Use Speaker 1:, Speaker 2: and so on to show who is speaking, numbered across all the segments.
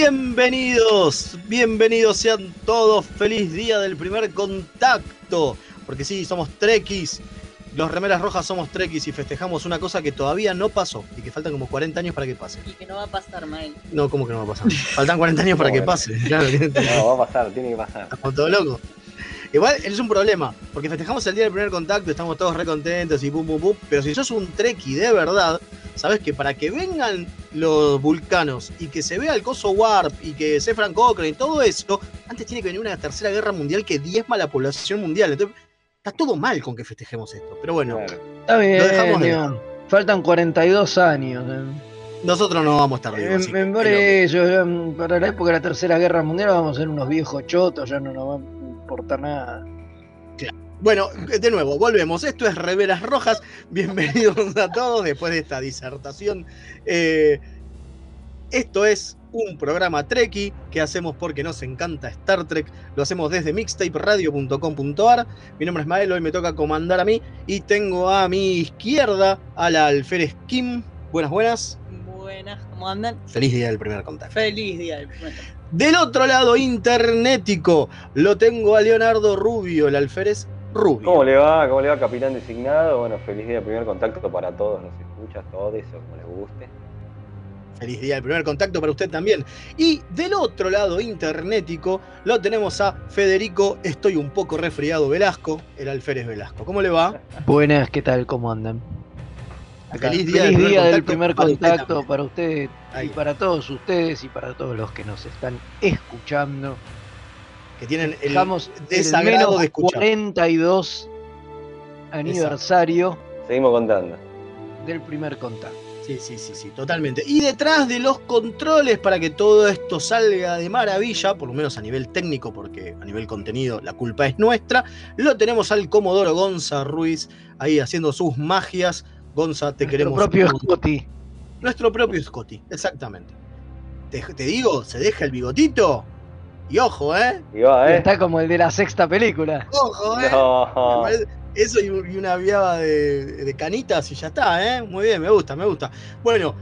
Speaker 1: Bienvenidos, bienvenidos sean todos. Feliz día del primer contacto. Porque sí, somos trekkies. Los remeras rojas somos trekkies y festejamos una cosa que todavía no pasó y que faltan como 40 años para que pase.
Speaker 2: Y que no va a pasar, Mael.
Speaker 1: No, ¿cómo que no va a pasar? Faltan 40 años para que pase. Claro,
Speaker 3: No, va a pasar, tiene que pasar.
Speaker 1: estamos todos locos. Igual es un problema, porque festejamos el día del primer contacto, estamos todos re contentos y pum pum pum, pero si sos un trekkie de verdad, sabes que para que vengan los vulcanos y que se vea el coso Warp y que se Frank Cochrane y todo eso, antes tiene que venir una tercera guerra mundial que diezma la población mundial. Entonces, está todo mal con que festejemos esto, pero bueno,
Speaker 3: Claro.
Speaker 4: Está bien,
Speaker 1: Lo dejamos de.
Speaker 4: Faltan 42 años. eh.
Speaker 1: nosotros no vamos a estar vivos.
Speaker 4: En-
Speaker 1: así que,
Speaker 4: en- por
Speaker 1: es
Speaker 4: eso, ya, para la época de la Tercera Guerra Mundial vamos a ser unos viejos chotos, ya no nos va a importar nada.
Speaker 1: Bueno, de nuevo, volvemos. Esto es Reveras Rojas. Bienvenidos a todos después de esta disertación. Eh, esto es un programa Treki que hacemos porque nos encanta Star Trek. Lo hacemos desde mixtaperadio.com.ar. Mi nombre es Mael, hoy me toca comandar a mí. Y tengo a mi izquierda a la alférez Kim. Buenas, buenas.
Speaker 2: Buenas, ¿cómo andan?
Speaker 1: Feliz día del primer contacto.
Speaker 2: Feliz día del primer contacto.
Speaker 1: Del otro lado, internetico, lo tengo a Leonardo Rubio, el alférez Rubio.
Speaker 3: ¿Cómo le va? ¿Cómo le va, capitán designado? Bueno, feliz día de primer contacto para todos los escuchas, todos, o como les guste.
Speaker 1: Feliz día del primer contacto para usted también. Y del otro lado internetico lo tenemos a Federico, estoy un poco resfriado Velasco, el alférez Velasco. ¿Cómo le va?
Speaker 4: Buenas, ¿qué tal? ¿Cómo andan? Acá,
Speaker 1: Feliz día del primer
Speaker 4: del
Speaker 1: contacto para usted
Speaker 4: para usted y para todos ustedes y para todos los que nos están escuchando.
Speaker 1: Que tienen el
Speaker 4: Dejamos el
Speaker 1: desagrado
Speaker 4: menos
Speaker 1: de escuchar.
Speaker 4: 42 aniversario
Speaker 3: Seguimos contando.
Speaker 4: del primer contacto.
Speaker 1: Sí, sí, sí, sí, totalmente. Y detrás de los controles para que todo esto salga de maravilla, por lo menos a nivel técnico, porque a nivel contenido la culpa es nuestra, lo tenemos al Comodoro Gonza Ruiz ahí haciendo sus magias. Gonza, te
Speaker 4: Nuestro
Speaker 1: queremos.
Speaker 4: propio
Speaker 1: mucho.
Speaker 4: Scotty.
Speaker 1: Nuestro propio Scotty, exactamente. Te, te digo, se deja el bigotito. Y ojo, ¿eh?
Speaker 3: Y va, ¿eh?
Speaker 4: Está como el de la sexta película.
Speaker 1: Ojo, ¿eh?
Speaker 3: No.
Speaker 1: Me parece- Eso y una viaba de, de canitas y ya está, ¿eh? Muy bien, me gusta, me gusta. Bueno,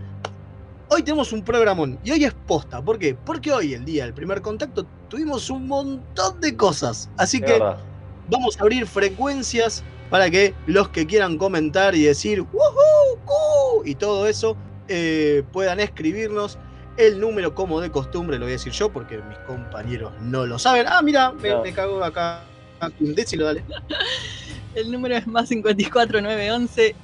Speaker 1: hoy tenemos un programón y hoy es posta. ¿Por qué? Porque hoy, el día del primer contacto, tuvimos un montón de cosas. Así que vamos a abrir frecuencias para que los que quieran comentar y decir "Woohoo, cu", y todo eso eh, puedan escribirnos. El número, como de costumbre, lo voy a decir yo porque mis compañeros no lo saben. Ah, mira, me,
Speaker 3: No.
Speaker 1: me cago acá. Decilo, dale.
Speaker 2: El número es más 54 911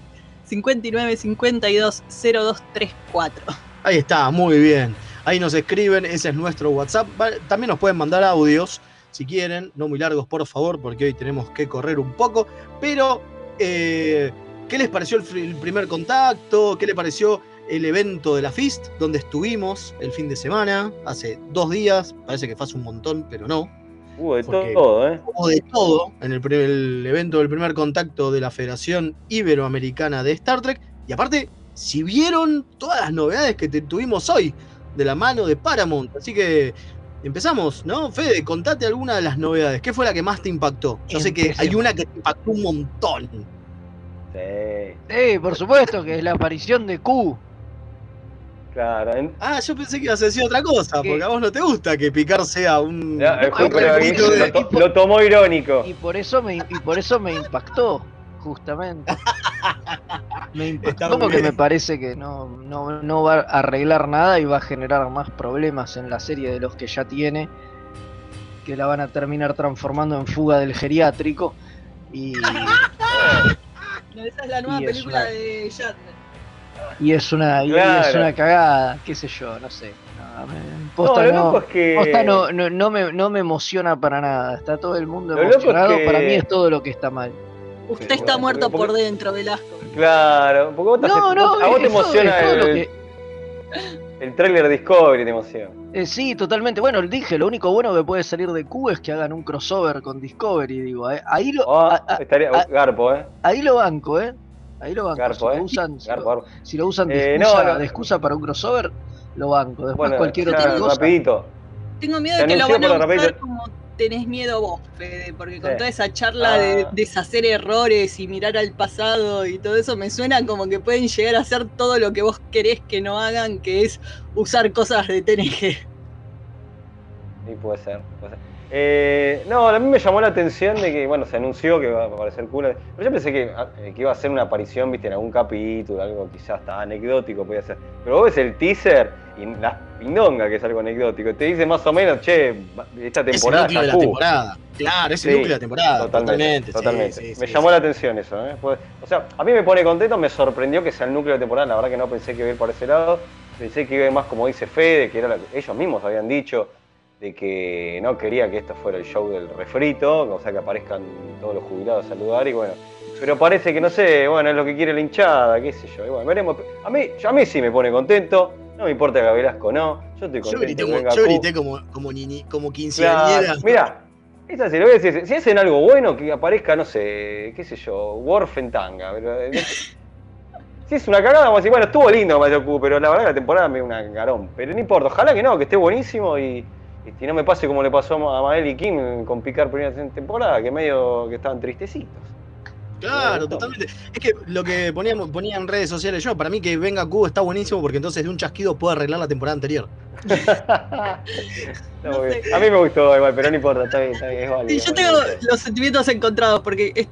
Speaker 2: 59 52 0234.
Speaker 1: Ahí está, muy bien. Ahí nos escriben, ese es nuestro WhatsApp. También nos pueden mandar audios si quieren, no muy largos por favor, porque hoy tenemos que correr un poco. Pero, eh, ¿qué les pareció el, el primer contacto? ¿Qué les pareció el evento de la FIST, donde estuvimos el fin de semana, hace dos días? Parece que fue hace un montón, pero no.
Speaker 3: Hubo de
Speaker 1: Porque-
Speaker 3: todo, ¿eh?
Speaker 1: Hubo de todo en el, evento del primer contacto de la Federación Iberoamericana de Star Trek. Y aparte, si vieron todas las novedades que te- tuvimos hoy de la mano de Paramount. Así que empezamos, ¿no? Fede, contate alguna de las novedades. ¿Qué fue la que más te impactó? Yo sé que hay una que te impactó un montón.
Speaker 3: Sí,
Speaker 4: Sí, por supuesto, que es la aparición de Q.
Speaker 3: claro. En-
Speaker 1: Ah, yo pensé que ibas a decir otra cosa,
Speaker 4: ¿Qué?
Speaker 1: porque a vos no te gusta que Picard sea un.
Speaker 4: No,
Speaker 3: lo,
Speaker 4: el
Speaker 1: poquito de-
Speaker 3: lo to- lo tomó irónico.
Speaker 4: Y por eso me, y por eso me impactó, justamente. Me impactó porque
Speaker 1: bien.
Speaker 4: me parece que no, no, no va a arreglar nada y va a generar más problemas en la serie de los que ya tiene, que la van a terminar transformando en fuga del geriátrico. Y,
Speaker 2: No, esa es la nueva película
Speaker 4: una-
Speaker 2: de Shatner.
Speaker 4: Y es una y es una cagada, qué sé yo, no sé. No, me-
Speaker 3: No, lo
Speaker 4: no-
Speaker 3: loco es que.
Speaker 4: posta no, no, no me, no me emociona para nada. Está todo el mundo
Speaker 3: Lo loco es
Speaker 4: emocionado.
Speaker 3: que-
Speaker 4: Para mí es todo lo que está mal.
Speaker 2: Usted
Speaker 3: Sí,
Speaker 2: está muerto
Speaker 3: porque-
Speaker 2: por dentro, Velasco.
Speaker 3: Claro, porque vos te
Speaker 4: No, no,
Speaker 3: a vos te
Speaker 4: todo-
Speaker 3: emociona
Speaker 4: es todo lo
Speaker 3: el,
Speaker 4: que-
Speaker 3: el trailer Discovery, te emociona.
Speaker 4: Eh, sí, totalmente. Bueno, dije, lo único bueno que puede salir de Q es que hagan un crossover con Discovery, digo. eh. Ahí, lo,
Speaker 3: Oh,
Speaker 4: a- a-
Speaker 3: estaría
Speaker 4: a-
Speaker 3: Garpo, ¿eh?
Speaker 4: ahí lo banco, ¿eh? Ahí lo banco.
Speaker 3: Garpo,
Speaker 4: si,
Speaker 3: ¿eh?
Speaker 4: lo usan, si, lo,
Speaker 3: Garpo.
Speaker 4: si lo usan de,
Speaker 3: Eh,
Speaker 4: excusa,
Speaker 3: no, no.
Speaker 4: de excusa para un crossover, lo banco. Después
Speaker 3: Bueno,
Speaker 4: cualquier
Speaker 3: ya,
Speaker 4: otra cosa.
Speaker 3: rapidito.
Speaker 2: Tengo miedo de que lo van a
Speaker 3: rapidito.
Speaker 2: como tenés miedo vos, Fede, porque con
Speaker 3: Sí.
Speaker 2: toda esa charla de
Speaker 3: Ah.
Speaker 2: deshacer errores y mirar al pasado y todo eso, me suena como que pueden llegar a hacer todo lo que vos querés que no hagan, que es usar cosas de TNG.
Speaker 3: Sí, puede ser. puede ser. Eh, no, a mí me llamó la atención de que, bueno, se anunció que va a aparecer cool. Pero yo pensé que, eh, que iba a ser una aparición, viste, en algún capítulo, algo quizás hasta anecdótico podía ser. Pero vos ves el teaser y la pindonga que es algo anecdótico. Te dice más o menos, che, esta
Speaker 1: Es el
Speaker 3: temporada
Speaker 1: núcleo de la temporada. Claro, es el
Speaker 3: Sí,
Speaker 1: núcleo de la temporada. Totalmente.
Speaker 3: totalmente.
Speaker 1: sí,
Speaker 3: me llamó la atención eso, ¿eh? Pues, o sea, a mí me pone contento, me sorprendió que sea el núcleo de temporada, la verdad que no pensé que iba a ir por ese lado, pensé que iba a ir más como dice Fede, que era lo que ellos mismos habían dicho, de que no quería que esto fuera el show del refrito, o sea, que aparezcan todos los jubilados a saludar y bueno. Pero parece que no sé, bueno, es lo que quiere la hinchada, qué sé yo. Y bueno, veremos. A mí, a mí sí me pone contento, no me importa que Velasco no, yo estoy
Speaker 1: Yo
Speaker 3: contento.
Speaker 1: grité,
Speaker 3: que
Speaker 1: como, yo grité como, como, quinceañera.
Speaker 3: Claro, mira, es así, lo voy a decir, si hacen algo bueno, que aparezca, no sé, qué sé yo, Worf en tanga. pero, eh, si es una cagada, vamos a decir, bueno, estuvo lindo Mario Q, pero la verdad que la temporada me dio una garón. Pero no importa, ojalá que no, que esté buenísimo y, y que no me pase como le pasó a Mael y Kim con Picar primera temporada, que medio que estaban tristecitos.
Speaker 1: Claro, totalmente. Es que lo que poníamos, ponía en redes sociales yo, para mí que venga Q está buenísimo porque entonces de un chasquido puede arreglar la temporada anterior.
Speaker 2: No.
Speaker 3: A mí me gustó igual, pero no importa, está bien, está bien, es válido.
Speaker 2: Sí, yo tengo los sentimientos encontrados porque,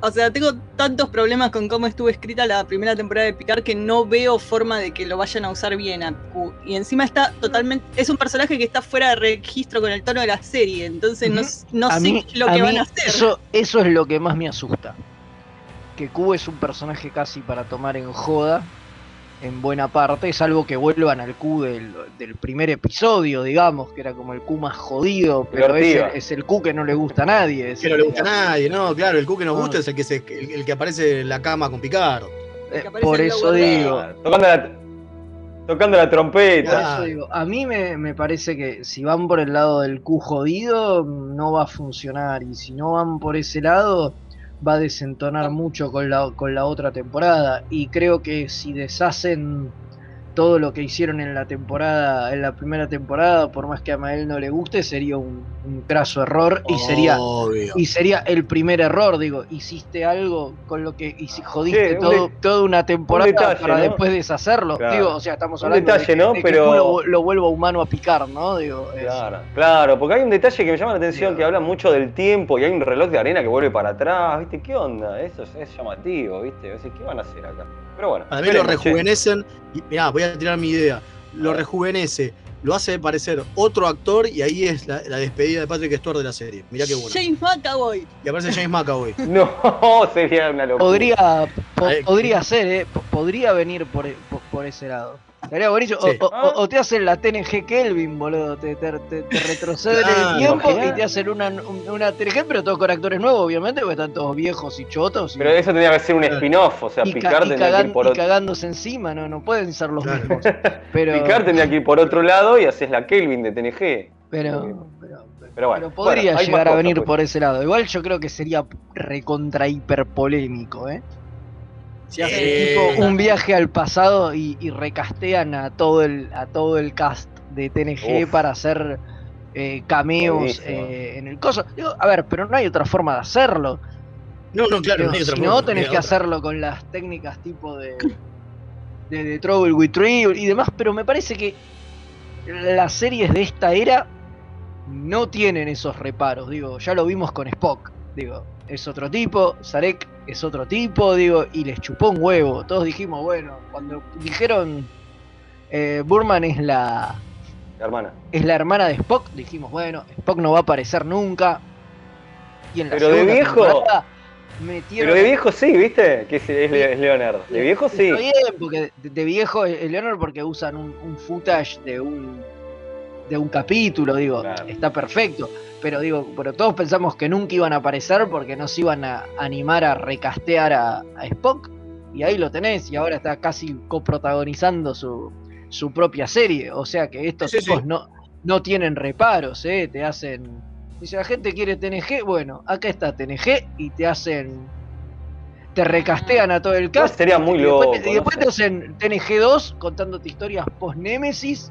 Speaker 2: o sea, tengo tantos problemas con cómo estuvo escrita la primera temporada de Picard que no veo forma de que lo vayan a usar bien a Q. Y encima está totalmente, es un personaje que está fuera de registro con el tono de la serie, entonces no, s- no
Speaker 4: a
Speaker 2: sé
Speaker 4: mí,
Speaker 2: lo que van a hacer.
Speaker 4: Eso, eso es lo que más me asusta. Que Q es un personaje casi para tomar en joda, en buena parte, salvo que vuelvan al Q del, del primer episodio, digamos, que era como el Q más jodido, pero es el, es el Q que no le gusta a nadie. es
Speaker 1: Que no le gusta a nadie, ¿no? Claro, el Q que nos
Speaker 4: Ah.
Speaker 1: gusta es el que, se, el, el que aparece en la cama con Picard.
Speaker 4: eh, por eso digo,
Speaker 3: Tocando la, tocando la trompeta.
Speaker 4: Por
Speaker 1: Ah.
Speaker 4: eso digo, a mí me, me parece que si van por el lado del Q jodido, no va a funcionar. Y si no van por ese lado, va a desentonar mucho con la, con la otra temporada. Y creo que si deshacen todo lo que hicieron en la temporada, en la primera temporada, por más que a Mael no le guste, sería un, un craso error y sería
Speaker 1: Obvio.
Speaker 4: y sería el primer error, digo, hiciste algo con lo que y si jodiste
Speaker 3: Sí,
Speaker 4: todo,
Speaker 3: de-
Speaker 4: toda una temporada
Speaker 3: detalle,
Speaker 4: para
Speaker 3: ¿no?
Speaker 4: después deshacerlo.
Speaker 3: Claro.
Speaker 4: Digo, o sea, estamos
Speaker 3: Un
Speaker 4: hablando
Speaker 3: detalle,
Speaker 4: de, que-
Speaker 3: ¿no?
Speaker 4: de que
Speaker 3: Pero-
Speaker 4: lo, lo vuelva humano a picar, ¿no? Digo, es-
Speaker 3: Claro, claro, porque hay un detalle que me llama la atención,
Speaker 4: Claro.
Speaker 3: que habla mucho del tiempo y hay un reloj de arena que vuelve para atrás, ¿viste? ¿Qué onda? Eso es, es llamativo, ¿viste? ¿Qué van a hacer acá? Pero bueno.
Speaker 1: Para mí lo rejuvenecen. Y, mirá, voy a tirar mi idea. Lo rejuvenece, lo hace parecer otro actor y ahí es la, la despedida de Patrick Stewart de la serie. Mirá qué bueno.
Speaker 2: James McAvoy.
Speaker 1: Y aparece James McAvoy.
Speaker 3: No, sería una locura.
Speaker 4: podría po- podría ser, ¿eh? Po- podría venir por, por, por ese lado. Estaría buenísimo. O-
Speaker 1: Sí.
Speaker 4: O,
Speaker 3: Ah.
Speaker 4: o- o te hacen la TNG Kelvin, boludo. Te, te, te- te retroceden
Speaker 1: Claro,
Speaker 4: el tiempo y te hacen una, un- una TNG, pero todo con actores nuevos, obviamente, porque están todos viejos y chotos. y-
Speaker 3: Pero eso tendría que ser un spin-off, o sea,
Speaker 4: y, ca-
Speaker 3: Picard
Speaker 4: y
Speaker 3: tendría que ir por
Speaker 4: y cagándose encima, no, no pueden ser los
Speaker 1: Claro.
Speaker 4: mismos. Pero,
Speaker 3: Picard tendría que ir por otro lado y haces la Kelvin de TNG.
Speaker 4: pero, pero,
Speaker 3: Pero bueno.
Speaker 4: Pero podría
Speaker 3: bueno,
Speaker 4: llegar a venir
Speaker 3: cosas,
Speaker 4: por ese lado. Igual yo creo que sería recontra hiper polémico, ¿eh? Si hacen
Speaker 1: Eh,
Speaker 4: tipo un viaje al pasado y, y recastean a todo el a todo el cast de TNG
Speaker 3: Uf.
Speaker 4: para hacer eh, cameos eh, en el coso. Digo, a ver, pero no hay otra forma de hacerlo.
Speaker 1: No, no, claro,
Speaker 4: Digo,
Speaker 1: no hay otra
Speaker 4: si
Speaker 1: forma,
Speaker 4: no, tenés que
Speaker 1: otra.
Speaker 4: hacerlo con las técnicas tipo de, de, de Trouble with Tribble y demás, pero me parece que las series de esta era no tienen esos reparos. Digo, ya lo vimos con Spock. Digo, es otro tipo, Sarek es otro tipo, digo, y les chupó un huevo. Todos dijimos, bueno, cuando dijeron eh, Burman es la,
Speaker 3: Hermana.
Speaker 4: es la hermana de Spock, dijimos, bueno, Spock no va a aparecer nunca. Y en la
Speaker 3: Pero de viejo.
Speaker 4: metieron
Speaker 3: Pero de viejo sí, ¿viste? Que es, es, es Leonard. De viejo sí.
Speaker 4: Bien, porque de, de viejo es Leonard porque usan un, un footage de un de un capítulo, digo,
Speaker 3: Claro.
Speaker 4: está perfecto. Pero digo, pero todos pensamos que nunca iban a aparecer porque no se iban a animar a recastear a, a Spock. Y ahí lo tenés, y ahora está casi coprotagonizando su, su propia serie. O sea que estos
Speaker 1: Sí,
Speaker 4: tipos
Speaker 1: sí.
Speaker 4: no, no tienen reparos, ¿eh? te hacen. Dice la gente quiere TNG, bueno, acá está TNG y te hacen. Te recastean a todo el cast.
Speaker 3: sería muy
Speaker 4: y después,
Speaker 3: loco,
Speaker 4: te- y después te hacen TNG 2 contándote historias post-Némesis,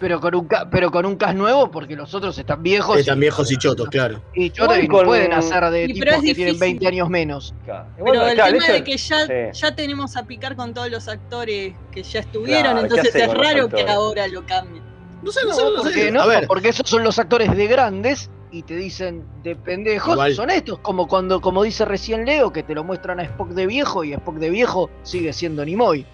Speaker 4: pero con un ca- pero con un cast nuevo porque los otros están viejos.
Speaker 1: Están viejos y chotos, claro.
Speaker 4: Y chotos y no
Speaker 3: con-
Speaker 4: pueden hacer de
Speaker 2: Y
Speaker 4: tipos
Speaker 2: es
Speaker 4: que tienen
Speaker 2: difícil.
Speaker 4: 20 años menos.
Speaker 3: Claro. Igual,
Speaker 2: Pero el
Speaker 3: claro,
Speaker 2: tema de que ya,
Speaker 3: sí.
Speaker 2: ya tenemos a picar con todos los actores que ya estuvieron,
Speaker 3: Claro, ¿qué
Speaker 2: entonces es raro que ahora lo cambien.
Speaker 1: No sé, no,
Speaker 4: No,
Speaker 1: sé, no sé.
Speaker 4: porque, no,
Speaker 1: A ver,
Speaker 4: porque esos son los actores de grandes y te dicen de pendejos,
Speaker 1: Igual.
Speaker 4: son estos, como cuando, como dice recién Leo, que te lo muestran a Spock de viejo y Spock de viejo sigue siendo Nimoy.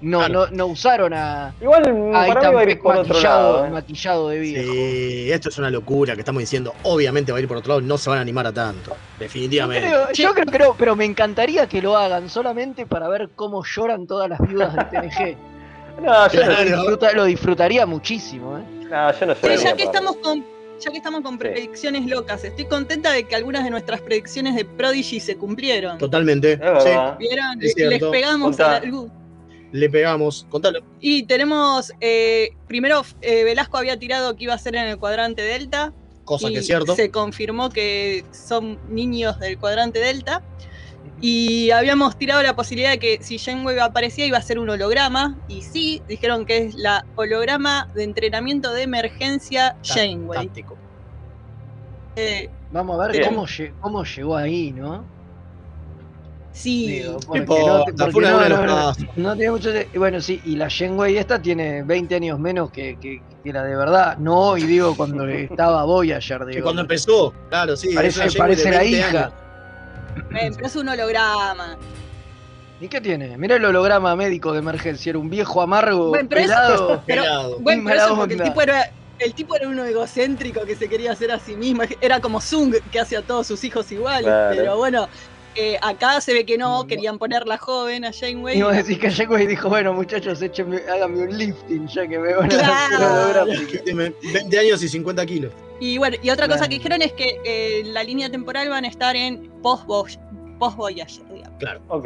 Speaker 4: No,
Speaker 1: Claro.
Speaker 4: no, no usaron a,
Speaker 3: Igual
Speaker 4: a
Speaker 3: para mí va a ir
Speaker 4: Ethan Peck
Speaker 3: por otro
Speaker 4: maquillado,
Speaker 3: lado. ¿eh?
Speaker 4: maquillado de viejo.
Speaker 1: sí, esto es una locura que estamos diciendo. Obviamente va a ir por otro lado, no se van a animar a tanto.
Speaker 4: Yo
Speaker 1: Definitivamente.
Speaker 4: creo, yo creo que no, pero me encantaría que lo hagan solamente para ver cómo lloran todas las viudas de TNG.
Speaker 3: No, yo no,
Speaker 1: Claro.
Speaker 4: Lo, disfruta- lo disfrutaría muchísimo, ¿eh?
Speaker 3: no, yo no
Speaker 2: Pero
Speaker 3: lloraría
Speaker 2: ya que estamos con ya que estamos con
Speaker 3: Sí.
Speaker 2: predicciones locas, estoy contenta de que algunas de nuestras predicciones de Prodigy se cumplieron.
Speaker 1: Totalmente.
Speaker 3: Es
Speaker 2: Les pegamos a la luz.
Speaker 1: Le pegamos. Contalo.
Speaker 2: Y tenemos, eh, primero eh, Velasco había tirado que iba a ser en el cuadrante Delta.
Speaker 1: Cosa
Speaker 2: y
Speaker 1: que es cierto.
Speaker 2: Se confirmó que son niños del cuadrante Delta. Y habíamos tirado la posibilidad de que si Janeway aparecía iba a ser un holograma. Y sí, dijeron que es la holograma de entrenamiento de emergencia Janeway.
Speaker 1: Táctico.
Speaker 2: Eh,
Speaker 4: Vamos a ver cómo llegó ahí, ¿no?
Speaker 2: Sí,
Speaker 4: Digo, porque no- porque no- tiene mucho. Bueno, sí, y la Shenwei esta tiene 20 años menos que, que, que la de verdad. No, y digo cuando estaba Voyager,
Speaker 1: Que
Speaker 4: digo.
Speaker 1: cuando empezó, claro, sí.
Speaker 4: Parece- parece la
Speaker 1: 20
Speaker 4: hija.
Speaker 2: eh, pero es un holograma.
Speaker 4: ¿Y qué tiene? Mira el holograma médico de emergencia, era un viejo amargo,
Speaker 2: Bueno, pero eso-
Speaker 4: pelado.
Speaker 2: Pero-
Speaker 1: Pelado.
Speaker 2: Bueno, pero
Speaker 4: mala
Speaker 2: eso porque el tipo era. El tipo era uno egocéntrico que se quería hacer a sí mismo. Era como Zung, que hace a todos sus hijos iguales.
Speaker 3: Claro.
Speaker 2: Pero bueno, eh, acá se ve que no,
Speaker 4: No.
Speaker 2: querían ponerla joven a Janeway.
Speaker 4: Y vos decís que Shenwei dijo, bueno muchachos, échenme, háganme un lifting ya que me van a hacer
Speaker 2: Claro.
Speaker 4: holograma.
Speaker 1: Quíteme 20 años y 50 kilos.
Speaker 2: Y bueno, y otra cosa que dijeron es que eh, la línea temporal van a estar en post-Voyager, post-Voyager, digamos.
Speaker 3: Claro, ok.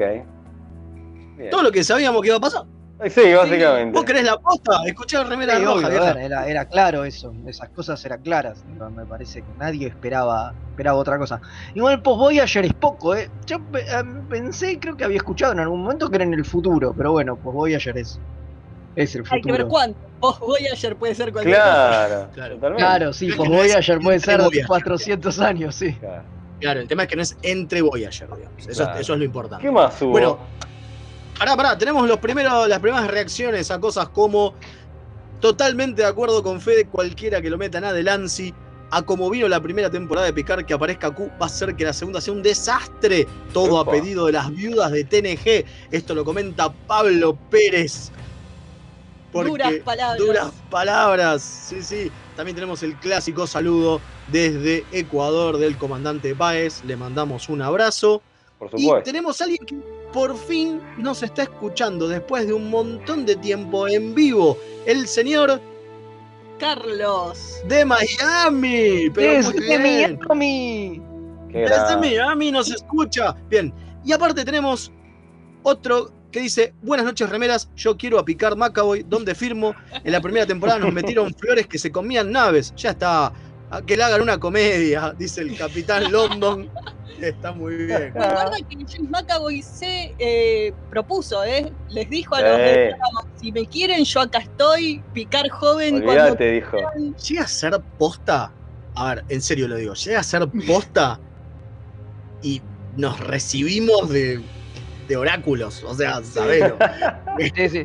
Speaker 3: Bien.
Speaker 1: Todo lo que sabíamos que iba a pasar.
Speaker 3: Sí, básicamente.
Speaker 1: ¿Vos querés la posta? Escuché la remera
Speaker 4: Sí,
Speaker 1: roja,
Speaker 4: obvio, ver, era, era claro eso, esas cosas eran claras, me parece que nadie esperaba, esperaba otra cosa. Igual post Voyager es poco, ¿eh? Yo eh, pensé, creo que había escuchado en algún momento que era en el futuro, pero bueno, post Voyager es, es el
Speaker 2: Hay que ver
Speaker 4: futuro.
Speaker 2: cuánto. Post-Voyager puede ser cualquier cosa.
Speaker 3: Claro,
Speaker 1: Claro.
Speaker 4: Claro, sí, post Voyager puede ser
Speaker 1: Voyager.
Speaker 4: 400 años, sí.
Speaker 3: Claro.
Speaker 1: Claro, el tema es que no es entre Voyager, digamos. Eso,
Speaker 3: Claro.
Speaker 1: es, eso es lo importante.
Speaker 3: ¿Qué más hubo?
Speaker 1: Bueno, Pará, pará, tenemos los primeros, las primeras reacciones a cosas como totalmente de acuerdo con Fede, cualquiera que lo metan a Delancey, a como vino la primera temporada de Picard que aparezca Q, va a ser que la segunda sea un desastre. Todo
Speaker 3: Opa.
Speaker 1: a pedido de las viudas de TNG. Esto lo comenta Pablo Pérez. Porque-
Speaker 2: Duras palabras.
Speaker 1: Duras palabras, sí, sí. También tenemos el clásico saludo desde Ecuador del comandante Páez. Le mandamos un abrazo.
Speaker 3: Por
Speaker 1: Y
Speaker 3: supuesto.
Speaker 1: tenemos a alguien que por fin nos está escuchando después de un montón de tiempo en vivo. El señor
Speaker 2: Carlos.
Speaker 1: de Miami. Pero muy
Speaker 4: ¡Desde
Speaker 1: bien.
Speaker 4: Miami!
Speaker 1: Desde. Miami nos escucha. Bien. Y aparte tenemos otro que dice, buenas noches remeras, yo quiero a picar Macaboy, donde firmo. En la primera temporada nos metieron flores que se comían naves. Ya está. A que le hagan una comedia, dice el capitán London. Está muy bien.
Speaker 2: Recuerda que James McAvoy se eh, propuso, ¿eh? Les dijo a los
Speaker 3: Sí.
Speaker 2: si me quieren, yo acá estoy, picar joven cuando
Speaker 3: dijo.
Speaker 2: quieran".
Speaker 1: Llega a ser posta. A ver, en serio lo digo. Llega a ser posta y nos recibimos de, de oráculos. O sea, sabelo.
Speaker 4: Sí, sí.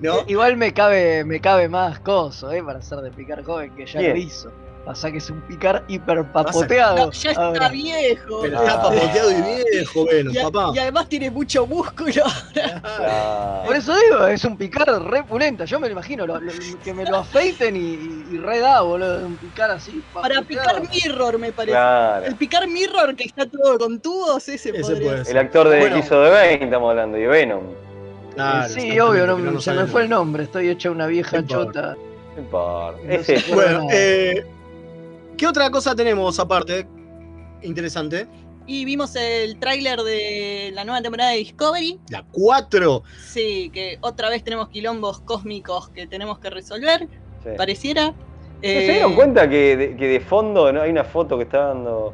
Speaker 1: ¿no?
Speaker 4: Igual me cabe, me cabe más coso, ¿eh? Para ser de picar joven que ya
Speaker 3: Bien.
Speaker 4: lo hizo. Pasa que es un picar hiperpapoteado.
Speaker 2: No, ya está
Speaker 4: ahora.
Speaker 2: viejo.
Speaker 1: Pero
Speaker 3: Ah.
Speaker 1: está papoteado y viejo, bueno,
Speaker 2: y, a-
Speaker 1: papá.
Speaker 2: y además tiene mucho músculo.
Speaker 3: Claro.
Speaker 4: Por eso digo, es un picar re pulenta. Yo me lo imagino, lo- lo- que me lo afeiten y, y, re da, boludo. Un picar así.
Speaker 2: Para picar mirror, me parece.
Speaker 3: Claro.
Speaker 2: El picar mirror que está todo con tubos, ese,
Speaker 1: Ese puede
Speaker 2: ser.
Speaker 3: El actor de
Speaker 1: Bueno.
Speaker 3: que hizo de Bane, estamos hablando, y de Venom.
Speaker 1: Claro,
Speaker 4: sí, obvio, no,
Speaker 1: pero no
Speaker 4: se me fue el nombre. Estoy hecha una vieja chota.
Speaker 3: No importa.
Speaker 1: Bueno. eh, ¿qué otra cosa tenemos aparte? Interesante.
Speaker 2: Y vimos el tráiler de la nueva temporada de Discovery.
Speaker 1: La 4.
Speaker 2: Sí, que otra vez tenemos quilombos cósmicos que tenemos que resolver,
Speaker 3: sí.
Speaker 2: pareciera.
Speaker 3: ¿Se
Speaker 2: Eh,
Speaker 3: dieron cuenta que de, que de fondo ¿no? hay una foto que está dando.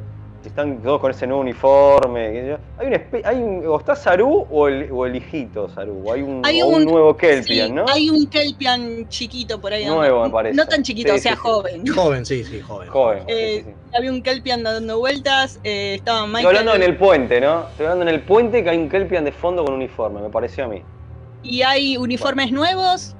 Speaker 3: Están todos con ese nuevo uniforme? Hay un, hay un o está Saru o el, o el hijito Saru. o Hay un,
Speaker 2: Hay
Speaker 3: o un
Speaker 2: un-
Speaker 3: nuevo
Speaker 2: sí,
Speaker 3: Kelpian, ¿no?
Speaker 2: Hay un Kelpian chiquito por ahí.
Speaker 3: Nuevo, me parece.
Speaker 2: No tan chiquito,
Speaker 3: Sí,
Speaker 2: o sea,
Speaker 3: sí, sí.
Speaker 2: joven.
Speaker 1: Joven, sí, sí, joven.
Speaker 3: Joven.
Speaker 2: Eh,
Speaker 3: sí, sí, sí.
Speaker 2: Había un Kelpian dando vueltas, eh, estaba
Speaker 3: Estoy
Speaker 2: Michael
Speaker 3: hablando en el puente, ¿no? Estoy hablando en el puente que hay un Kelpian de fondo con uniforme, me pareció a mí.
Speaker 2: y hay uniformes nuevos.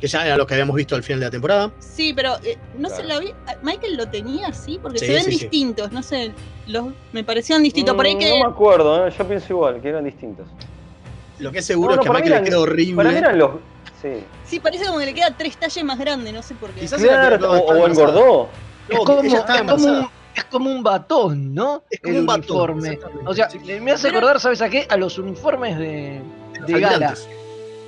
Speaker 1: Que ya era lo que habíamos visto al final de la temporada.
Speaker 2: Sí, pero eh, no
Speaker 3: Claro.
Speaker 2: se lo vi. Michael lo tenía así, porque
Speaker 1: Sí,
Speaker 2: se ven
Speaker 1: sí, sí.
Speaker 2: distintos, no sé, los, me parecían distintos. por ahí
Speaker 3: Mm,
Speaker 2: que
Speaker 3: No me acuerdo, ¿eh? yo pienso igual, que eran distintos.
Speaker 1: Lo que es seguro
Speaker 3: No, no,
Speaker 1: es que a Michael le
Speaker 3: eran-
Speaker 1: queda horrible.
Speaker 3: Para mí eran los. Sí.
Speaker 2: sí, parece como que le queda tres talles más grande, no sé por qué.
Speaker 1: Quizás
Speaker 3: Claro, o, engordó.
Speaker 4: Es como, es, como un, es como un batón, ¿no?
Speaker 1: Es como
Speaker 4: El
Speaker 1: un batón,
Speaker 4: uniforme. O sea,
Speaker 1: Sí.
Speaker 4: me hace acordar, ¿sabes a qué? A los uniformes de, de gala.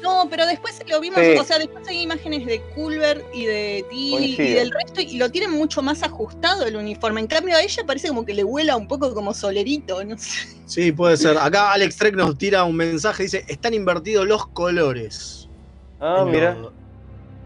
Speaker 2: No, pero después lo vimos,
Speaker 3: Sí.
Speaker 2: o sea, después hay imágenes de Culver y de Tilly y del resto y lo tienen mucho más ajustado el uniforme. En cambio a ella parece como que le vuela un poco como solerito, no sé.
Speaker 1: Sí, puede ser. Acá Alex Trek nos tira un mensaje, dice, están invertidos los colores.
Speaker 3: Ah,
Speaker 1: en,
Speaker 3: mira.
Speaker 1: lo-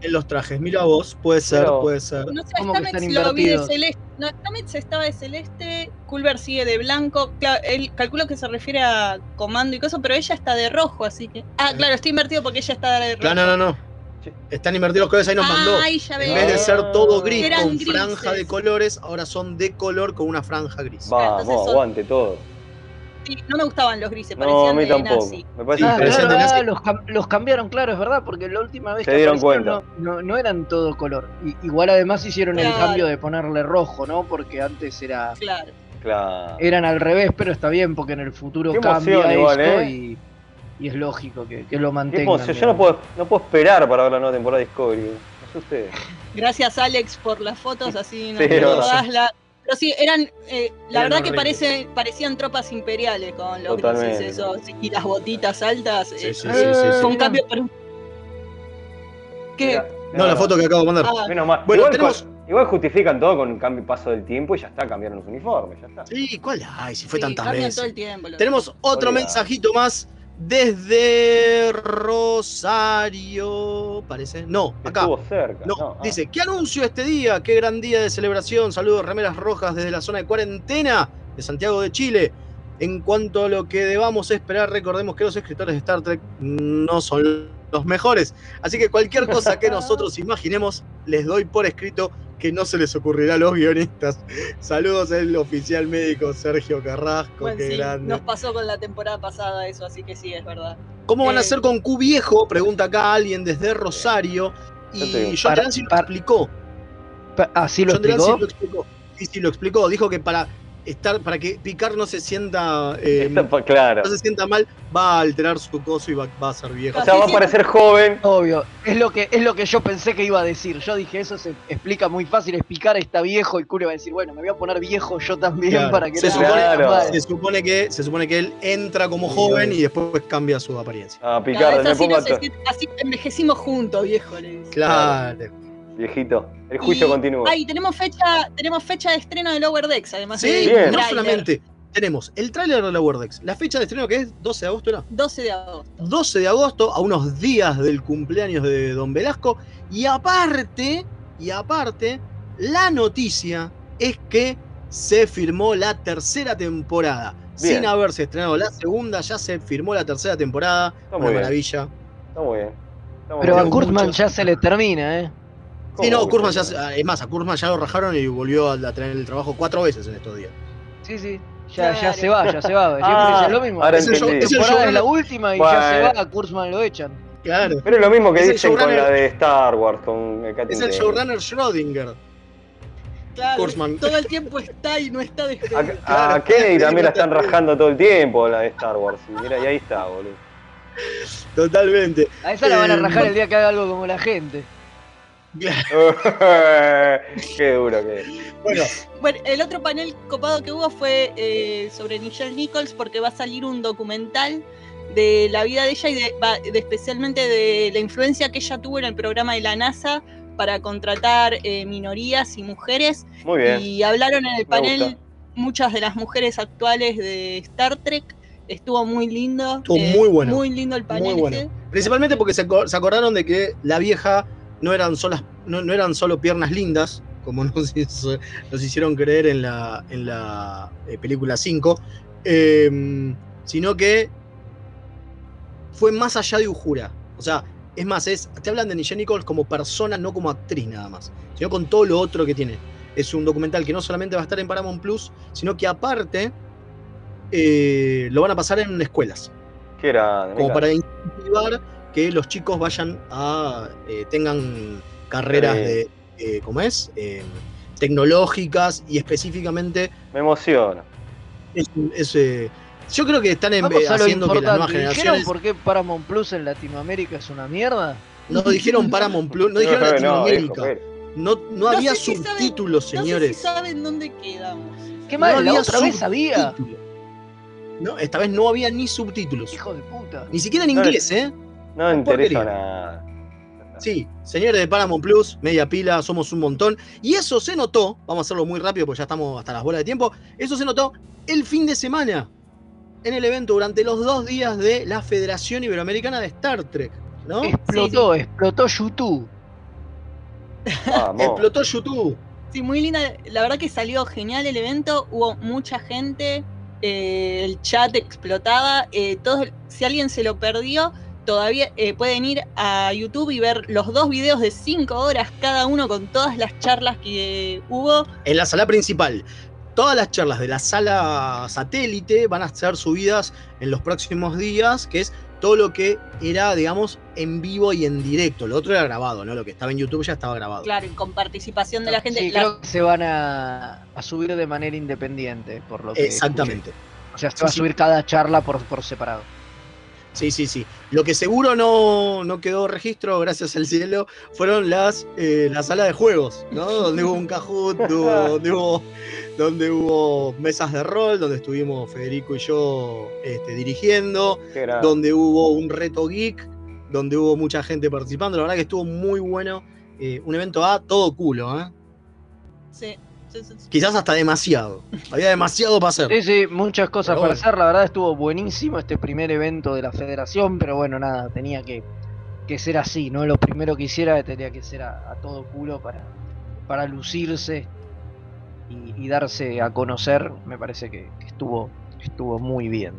Speaker 1: en los trajes. Mira vos, puede ser,
Speaker 3: vos.
Speaker 1: puede ser.
Speaker 2: No sé,
Speaker 4: ¿Cómo que
Speaker 2: Stamets
Speaker 4: están
Speaker 2: lo vi de celeste. No, Stamets estaba de celeste, Culver sigue de blanco. Claro, él calculo que se refiere a comando y cosas, pero ella está de rojo, así que. Ah, claro, está invertido porque ella está de rojo.
Speaker 1: Claro, no, no, no.
Speaker 3: Sí.
Speaker 1: Están invertidos los colores, ahí nos mandó.
Speaker 2: Ahí ya
Speaker 1: En vez de ser todo gris
Speaker 2: Eran
Speaker 1: con
Speaker 2: grises.
Speaker 1: franja de colores, ahora son de color con una franja gris.
Speaker 3: Vamos, aguante todo.
Speaker 2: Sí, no me gustaban los grises,
Speaker 3: No, a
Speaker 2: parecían
Speaker 3: mí
Speaker 2: de
Speaker 3: tampoco.
Speaker 2: nazi.
Speaker 3: Me parece
Speaker 1: Sí,
Speaker 4: Ah, claro,
Speaker 1: de
Speaker 4: ah, los, cam- los cambiaron, claro, es verdad, porque la última vez
Speaker 3: Se
Speaker 4: que
Speaker 3: dieron cuenta.
Speaker 4: No, no, no eran todo color. Y- igual además hicieron el
Speaker 2: Claro.
Speaker 4: cambio de ponerle rojo, ¿no? Porque antes era
Speaker 2: Claro.
Speaker 3: Claro.
Speaker 4: eran al revés, pero está bien porque en el futuro
Speaker 3: Qué
Speaker 4: cambia
Speaker 3: emoción igual,
Speaker 4: esto
Speaker 3: ¿eh?
Speaker 4: y, y es lógico que, que lo
Speaker 3: Qué
Speaker 4: mantengan.
Speaker 3: emoción. Yo no puedo, no puedo esperar para ver la nueva temporada de Discovery. No sé ustedes.
Speaker 2: Gracias, Alex, por las fotos, así no
Speaker 3: Sí,
Speaker 2: das la. Pero sí, eran, eh, la
Speaker 1: Eran
Speaker 2: verdad que parece, parecían tropas imperiales con los grises esos y las botitas altas.
Speaker 1: Sí,
Speaker 2: eh,
Speaker 1: sí, sí, sí, sí.
Speaker 2: Fue un
Speaker 4: Mira.
Speaker 2: cambio. pero- ¿Qué?
Speaker 1: No, la foto que acabo de mandar.
Speaker 2: Ah,
Speaker 3: Menos mal.
Speaker 1: Bueno,
Speaker 3: igual,
Speaker 1: tenemos-
Speaker 3: con- igual justifican todo con un cambio paso del tiempo y ya está, cambiaron los uniformes, ya está.
Speaker 1: Sí, ¿cuál? Ay, si fue
Speaker 2: sí,
Speaker 1: tantas veces.
Speaker 2: todo el tiempo.
Speaker 1: Tenemos otro mensajito más desde Rosario, parece. No, acá.
Speaker 3: Estuvo cerca.
Speaker 1: No,
Speaker 3: ah.
Speaker 1: dice, ¿qué anuncio este día? Qué gran día de celebración. Saludos, remeras rojas desde la zona de cuarentena de Santiago de Chile. En cuanto a lo que debamos esperar, recordemos que los escritores de Star Trek no son los mejores. Así que cualquier cosa que nosotros imaginemos, les doy por escrito que no se les ocurrirá a los guionistas. Saludos el oficial médico Sergio Carrasco,
Speaker 2: Bueno,
Speaker 1: qué
Speaker 2: sí,
Speaker 1: grande.
Speaker 2: nos pasó con la temporada pasada eso, así que sí, es verdad.
Speaker 1: ¿Cómo van a
Speaker 2: Eh,
Speaker 1: hacer con Q viejo? Pregunta acá alguien desde Rosario. Y John Delancey lo explicó.
Speaker 4: Pa- ¿Así lo
Speaker 1: John Delancey
Speaker 4: explicó?
Speaker 1: lo explicó. Sí, sí, lo explicó. Dijo que para estar, para que Picard no se sienta, eh,
Speaker 3: Está pa- claro.
Speaker 1: no se sienta mal, va a alterar su coso y va, va a ser viejo.
Speaker 3: O sea, va a parecer joven.
Speaker 4: Obvio, es lo que es lo que yo pensé que iba a decir. Yo dije, eso se explica muy fácil, es picar está viejo y Cure va a decir, bueno, me voy a poner viejo yo también
Speaker 1: Claro.
Speaker 4: para que
Speaker 1: se,
Speaker 4: no
Speaker 1: supone,
Speaker 3: Claro.
Speaker 1: se supone que, se supone que él entra como joven y después cambia su apariencia.
Speaker 3: Ah,
Speaker 2: es
Speaker 3: me
Speaker 2: así,
Speaker 3: pongo
Speaker 2: no
Speaker 3: a
Speaker 2: se
Speaker 3: to-
Speaker 2: siente- así envejecimos juntos, viejo.
Speaker 1: Claro.
Speaker 3: Viejito. El juicio
Speaker 2: Y-
Speaker 3: continúa.
Speaker 2: Ay, tenemos fecha, tenemos fecha de estreno de Lower Decks, además
Speaker 1: Sí,
Speaker 2: de
Speaker 3: Bien.
Speaker 1: no solamente tenemos el tráiler de la Wordex, la fecha de estreno que es 12 de agosto, ¿era?
Speaker 2: 12 de agosto.
Speaker 1: 12 de agosto, a unos días del cumpleaños de Don Velasco. Y aparte, y aparte, la noticia es que se firmó la tercera temporada.
Speaker 3: Bien.
Speaker 1: Sin haberse estrenado la segunda, ya se firmó la tercera temporada.
Speaker 3: Está
Speaker 1: Una
Speaker 3: muy bien.
Speaker 1: maravilla.
Speaker 3: Está muy bien. Está muy
Speaker 4: Pero a
Speaker 3: bien.
Speaker 4: Kurtzman
Speaker 1: muchos-
Speaker 4: ya se le termina, ¿eh?
Speaker 1: Sí, no. Kurzman ya, se- es más, a Kurzman ya lo rajaron y volvió a tener el trabajo cuatro veces en estos días.
Speaker 4: Sí, sí. Ya, ya se va, ya se va.
Speaker 3: Ah,
Speaker 4: es lo mismo.
Speaker 3: ahora
Speaker 1: Es el show- es el
Speaker 4: la última y ya se va, a Kurtzman lo echan.
Speaker 1: Claro.
Speaker 3: Pero es lo mismo que
Speaker 1: Es el
Speaker 3: dicen con la de Star Wars, con eh, Katy
Speaker 1: Es el showrunner Schrödinger.
Speaker 2: Claro,
Speaker 1: Kurzman.
Speaker 2: todo el tiempo está y no está despedido.
Speaker 3: A,
Speaker 1: Claro.
Speaker 3: a Kennedy también la están rajando todo el tiempo, la de Star Wars. Y mira, y ahí está, boludo.
Speaker 1: Totalmente.
Speaker 4: A esa la van a
Speaker 1: Eh,
Speaker 4: rajar el día que haga algo como la gente.
Speaker 3: Qué duro que es.
Speaker 1: Bueno,
Speaker 2: Bueno, el otro panel copado que hubo fue eh, sobre Nichelle Nichols porque va a salir un documental de la vida de ella y de, especialmente de la influencia que ella tuvo en el programa de la NASA para contratar eh, minorías y mujeres.
Speaker 3: Muy bien.
Speaker 2: Y hablaron en el panel muchas de las mujeres actuales de Star Trek. Estuvo muy lindo.
Speaker 1: Estuvo muy bueno.
Speaker 2: Muy lindo el panel.
Speaker 1: Muy bueno. Principalmente porque se, acor- se acordaron de que la vieja no eran, solas, no, no eran solo piernas lindas, como nos, hizo- nos hicieron creer en la, en la eh, película 5, eh, sino que fue más allá de Ujura. O sea, es más, es, te hablan de Nichelle Nichols como persona, no como actriz nada más, sino con todo lo otro que tiene. Es un documental que no solamente va a estar en Paramount Plus, sino que aparte eh, lo van a pasar en escuelas
Speaker 3: Qué me
Speaker 1: como para incentivar que los chicos vayan a eh, tengan carreras
Speaker 3: Sí.
Speaker 1: de eh, ¿cómo es? Eh, tecnológicas y específicamente
Speaker 3: Me emociona.
Speaker 1: es, es, eh, yo creo que están en- haciendo que las nuevas
Speaker 4: importante. ¿Dijeron
Speaker 1: generaciones
Speaker 4: por qué Paramount Plus en Latinoamérica es una mierda?
Speaker 1: no dijeron Paramount Plus, no dijeron
Speaker 3: No,
Speaker 1: Latinoamérica,
Speaker 3: dijo,
Speaker 1: no, no, había
Speaker 2: sé si saben-
Speaker 1: subtítulos,
Speaker 2: No sé
Speaker 1: señores.
Speaker 2: si saben dónde quedamos.
Speaker 4: Qué
Speaker 1: No
Speaker 4: mal, la
Speaker 1: había
Speaker 4: otra vez había.
Speaker 1: subtítulos. No, esta vez no había ni subtítulos.
Speaker 4: Hijo de puta.
Speaker 1: Ni siquiera en
Speaker 3: No,
Speaker 1: inglés, ¿eh?
Speaker 3: No me interesa nada.
Speaker 1: Sí, señores de Paramount Plus, media pila, somos un montón. Y eso se notó, vamos a hacerlo muy rápido porque ya estamos hasta las bolas de tiempo. Eso se notó el fin de semana en el evento durante los dos días de la Federación Iberoamericana de Star Trek. ¿No?
Speaker 4: Explotó, explotó YouTube.
Speaker 3: Vamos.
Speaker 1: Explotó YouTube.
Speaker 2: Sí, muy linda. La verdad que salió genial el evento. Hubo mucha gente. eh, el chat explotaba. eh, si alguien se lo perdió, todavía eh, pueden ir a YouTube y ver los dos videos de 5 horas cada uno con todas las charlas que hubo.
Speaker 1: En la sala principal. Todas las charlas de la sala satélite van a ser subidas en los próximos días, que es todo lo que era, digamos, en vivo y en directo. Lo otro era grabado, ¿no? Lo que estaba en YouTube ya estaba grabado.
Speaker 2: Claro, y con participación de la gente.
Speaker 4: Sí,
Speaker 2: La-
Speaker 4: creo que se van a, a subir de manera independiente, por lo que
Speaker 1: Exactamente.
Speaker 4: escuché. O sea, se
Speaker 1: Sí,
Speaker 4: va a
Speaker 1: sí.
Speaker 4: subir cada charla por, por separado.
Speaker 1: Sí, sí, sí. Lo que seguro no, no quedó registro, gracias al cielo, fueron las eh, la sala de juegos, ¿no? Donde hubo un Kahoot, hubo- donde, hubo, donde hubo mesas de rol, donde estuvimos Federico y yo este, dirigiendo, donde hubo un reto geek, donde hubo mucha gente participando. La verdad que estuvo muy bueno. eh, un evento a todo culo, ¿eh?
Speaker 2: sí.
Speaker 1: Quizás hasta demasiado. Había demasiado para hacer.
Speaker 4: Sí, sí, muchas cosas
Speaker 1: Pero
Speaker 4: para
Speaker 1: bueno.
Speaker 4: hacer. La verdad estuvo buenísimo este primer evento de la federación, pero bueno, nada, tenía que, que ser así, ¿no? Lo primero que hiciera tenía que ser a, a todo culo para, para lucirse y, y darse a conocer. Me parece que, que estuvo, estuvo muy bien.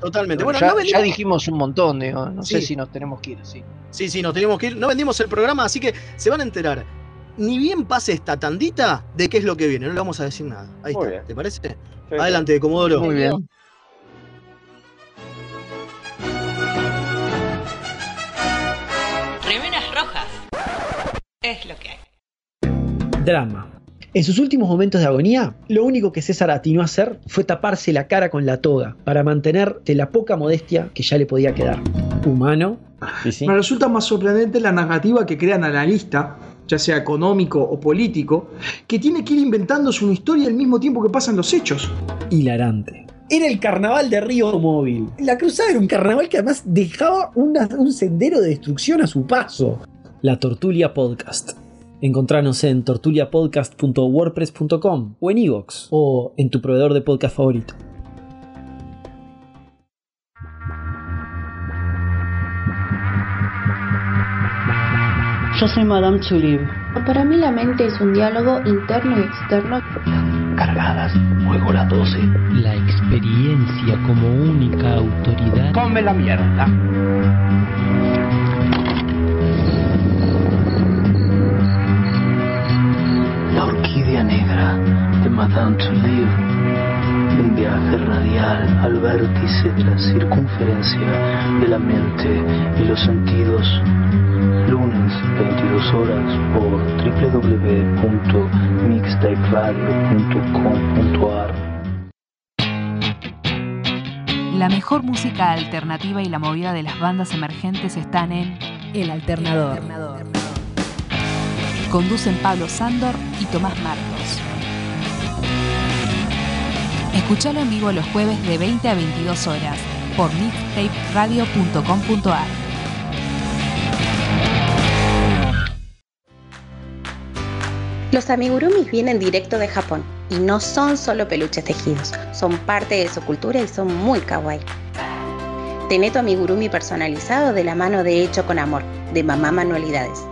Speaker 1: Totalmente.
Speaker 4: Bueno, ya,
Speaker 1: no
Speaker 4: ya
Speaker 1: vendimos-
Speaker 4: dijimos un montón, digo, no sé si nos tenemos que ir, sí.
Speaker 1: Sí, sí, nos tenemos que ir. No vendimos el programa, así que se van a enterar. Ni bien pase esta tandita de qué es lo que viene. No le vamos a decir nada. Ahí
Speaker 3: Muy
Speaker 1: está.
Speaker 3: bien.
Speaker 1: ¿Te parece?
Speaker 3: Sí,
Speaker 1: Adelante, Comodoro.
Speaker 4: Muy bien.
Speaker 2: Remeras rojas. Es lo que hay.
Speaker 5: Drama. En sus últimos momentos de agonía, lo único que César atinó a hacer fue taparse la cara con la toga para mantener de la poca modestia que ya le podía quedar. Humano. Sí.
Speaker 6: Me resulta más sorprendente la narrativa que crea el analista, ya sea económico o político, que tiene que ir inventándose una historia al mismo tiempo que pasan los hechos.
Speaker 5: hilarante. Era el carnaval de Río Móvil. La cruzada era un carnaval que además dejaba una- un sendero de destrucción a su paso. La Tortulia Podcast. Encontranos en tortuliapodcast.wordpress.com o en iVoox o en tu proveedor de podcast favorito.
Speaker 7: Yo soy Madame Tulib. Para mí la mente es un diálogo interno y externo.
Speaker 8: Cargadas, juego la 12.
Speaker 9: La experiencia como única autoridad.
Speaker 8: Come la mierda. La orquídea negra de Madame Touleau. Un viaje radial al vértice de la circunferencia de la mente y los sentidos. Lunes, 22 horas por www.mixtaperadio.com.ar
Speaker 10: La mejor música alternativa y la movida de las bandas emergentes están en
Speaker 11: El Alternador.
Speaker 10: Conducen Pablo Sándor y Tomás Marcos. Escuchalo en vivo los jueves de 20 a 22 horas por mixtaperadio.com.ar.
Speaker 12: Los amigurumis vienen directo de Japón y no son solo peluches tejidos, son parte de su cultura y son muy kawaii. Tené tu amigurumi personalizado de la mano de Hecho con Amor, de Mamá Manualidades.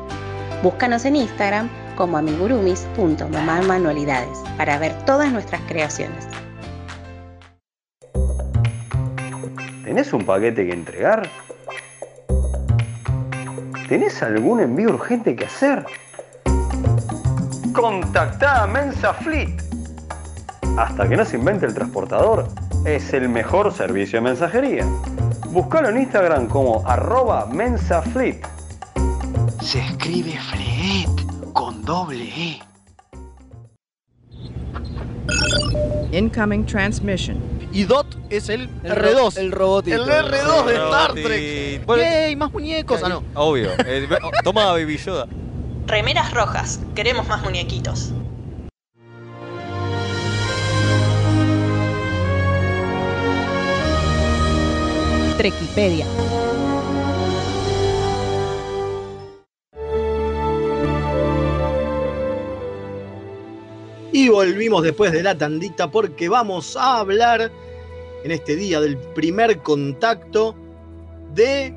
Speaker 12: Búscanos en Instagram como amigurumis.mamamanualidades para ver todas nuestras creaciones.
Speaker 3: ¿Tenés un paquete que entregar? ¿Tenés algún envío urgente que hacer? Contactá a Mensa Fleet. Hasta que no se invente el transportador, es el mejor servicio de mensajería. Búscalo en Instagram como arroba mensafleet.
Speaker 8: Se escribe Fleet con doble E.
Speaker 13: Incoming transmission.
Speaker 1: Y Dot es el,
Speaker 14: El
Speaker 1: R2.
Speaker 14: ro- el robotito.
Speaker 1: El R2 de Star. Trek.
Speaker 14: Bueno,
Speaker 1: ¡Yay! Más muñecos. Ah, no.
Speaker 14: Obvio. Eh, toma Baby Yoda.
Speaker 15: Remeras rojas. Queremos más muñequitos.
Speaker 11: Trequipedia.
Speaker 1: Y volvimos después de la tandita porque vamos a hablar en este día del primer contacto de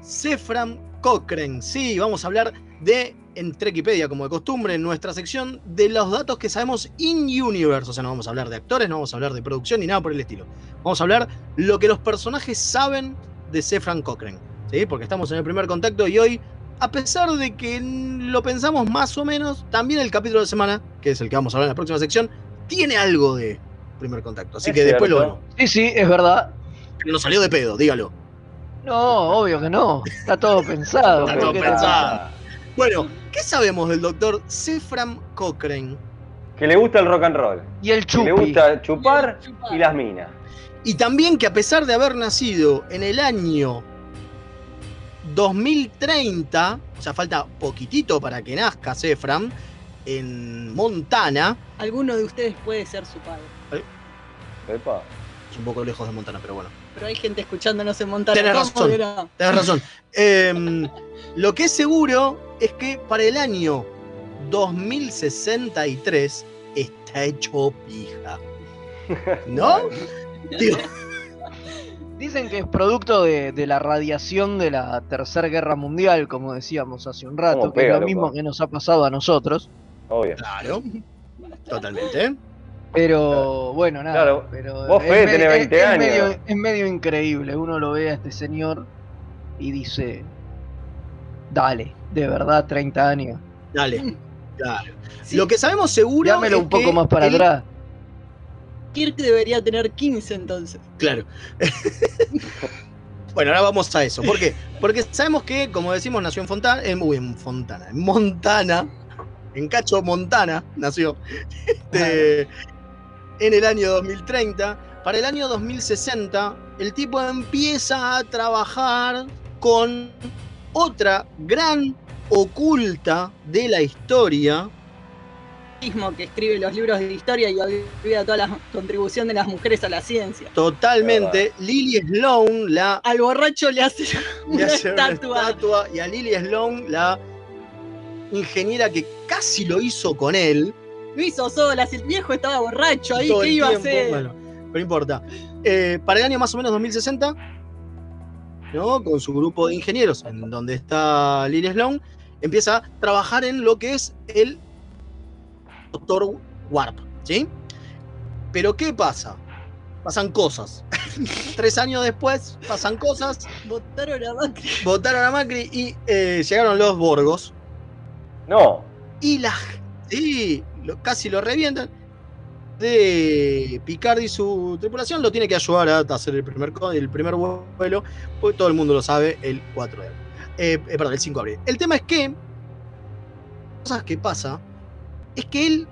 Speaker 1: Sefram Cochrane. Sí, vamos a hablar de en Trekipedia, como de costumbre, en nuestra sección de los datos que sabemos in-universe. O sea, no vamos a hablar de actores, no vamos a hablar de producción ni nada por el estilo. Vamos a hablar lo que los personajes saben de Sefram Cochrane. ¿sí? Porque estamos en el primer contacto y hoy, a pesar de que lo pensamos más o menos, también el capítulo de semana, que es el que vamos a hablar en la próxima sección, tiene algo de primer contacto. Así
Speaker 4: Es
Speaker 1: que después lo vemos.
Speaker 4: Sí, sí, es verdad.
Speaker 1: Pero no salió de pedo, dígalo.
Speaker 4: No, obvio que no. Está todo pensado.
Speaker 1: Está
Speaker 4: ¿por
Speaker 1: todo pensado. Bueno, ¿qué sabemos del doctor Sefram Cochrane?
Speaker 3: Que le gusta el rock and roll.
Speaker 4: Y el
Speaker 3: Que le gusta chupar y las minas.
Speaker 1: Y también que a pesar de haber nacido en el año 2030, o sea, falta poquitito para que nazca Sefram, en Montana.
Speaker 2: Alguno de ustedes puede ser su padre.
Speaker 3: Epa.
Speaker 1: Es un poco lejos de Montana, pero bueno.
Speaker 2: Pero hay gente escuchándonos en Montana.
Speaker 1: Tenés
Speaker 2: ¿Cómo
Speaker 1: razón. Tenés razón. Em, lo que es seguro es que para el año 2063 está hecho pija. ¿No? Digo,
Speaker 4: Dicen que es producto de, de la radiación de la Tercera Guerra Mundial, como decíamos hace un rato,
Speaker 3: ¿Cómo
Speaker 4: que es lo mismo
Speaker 3: loco?
Speaker 4: que nos ha pasado a nosotros.
Speaker 3: Obvio.
Speaker 1: Claro. Totalmente.
Speaker 4: Pero bueno, nada.
Speaker 3: Claro,
Speaker 4: pero
Speaker 3: vos,
Speaker 4: es
Speaker 3: Fede, tenés
Speaker 4: es-
Speaker 3: 20
Speaker 4: es
Speaker 3: años.
Speaker 4: medio- es medio increíble. Uno lo ve a este señor y dice, dale, de verdad, 30 años.
Speaker 1: Dale. Claro. Lo que sabemos seguro.
Speaker 4: Dámelo
Speaker 1: es
Speaker 4: un poco
Speaker 1: que
Speaker 4: más para atrás.
Speaker 2: Kirk debería tener 15 entonces.
Speaker 1: Claro. bueno, ahora vamos a eso. ¿Por qué? Porque sabemos que, como decimos, nació en Fontana. En, uy, en Fontana. En Montana. En Cacho, Montana. Nació. Este, en el año 2030. Para el año 2060, el tipo empieza a trabajar con otra gran oculta de la historia.
Speaker 2: Mismo que escribe los libros de historia y olvida toda la contribución de las mujeres a la ciencia.
Speaker 1: Totalmente. Lily Sloan, la
Speaker 2: Al borracho le hace
Speaker 1: le
Speaker 2: una
Speaker 1: hace una
Speaker 2: estatua.
Speaker 1: estatua y a Lily Sloan, la ingeniera que casi lo hizo con él.
Speaker 2: Lo hizo sola, si el viejo estaba borracho ahí,
Speaker 1: todo
Speaker 2: ¿qué iba
Speaker 1: tiempo,
Speaker 2: a hacer?
Speaker 1: Bueno, pero no importa. Eh, para el año más o menos 2060, ¿no? con su grupo de ingenieros, en donde está Lily Sloan, empieza a trabajar en lo que es el motor Warp, ¿sí? Pero ¿qué pasa? Pasan cosas. Tres años después pasan cosas.
Speaker 2: Votaron a Macri.
Speaker 1: Votaron a Macri y eh, llegaron los Borgos.
Speaker 3: No.
Speaker 1: Y la. Sí, lo- casi lo revientan. De Picard y su tripulación lo tiene que ayudar a hacer el primer, el primer vuelo, porque todo el mundo lo sabe, el 4 de. Eh, eh, el 5 de abril. El tema es que. Cosas que pasa. Es que él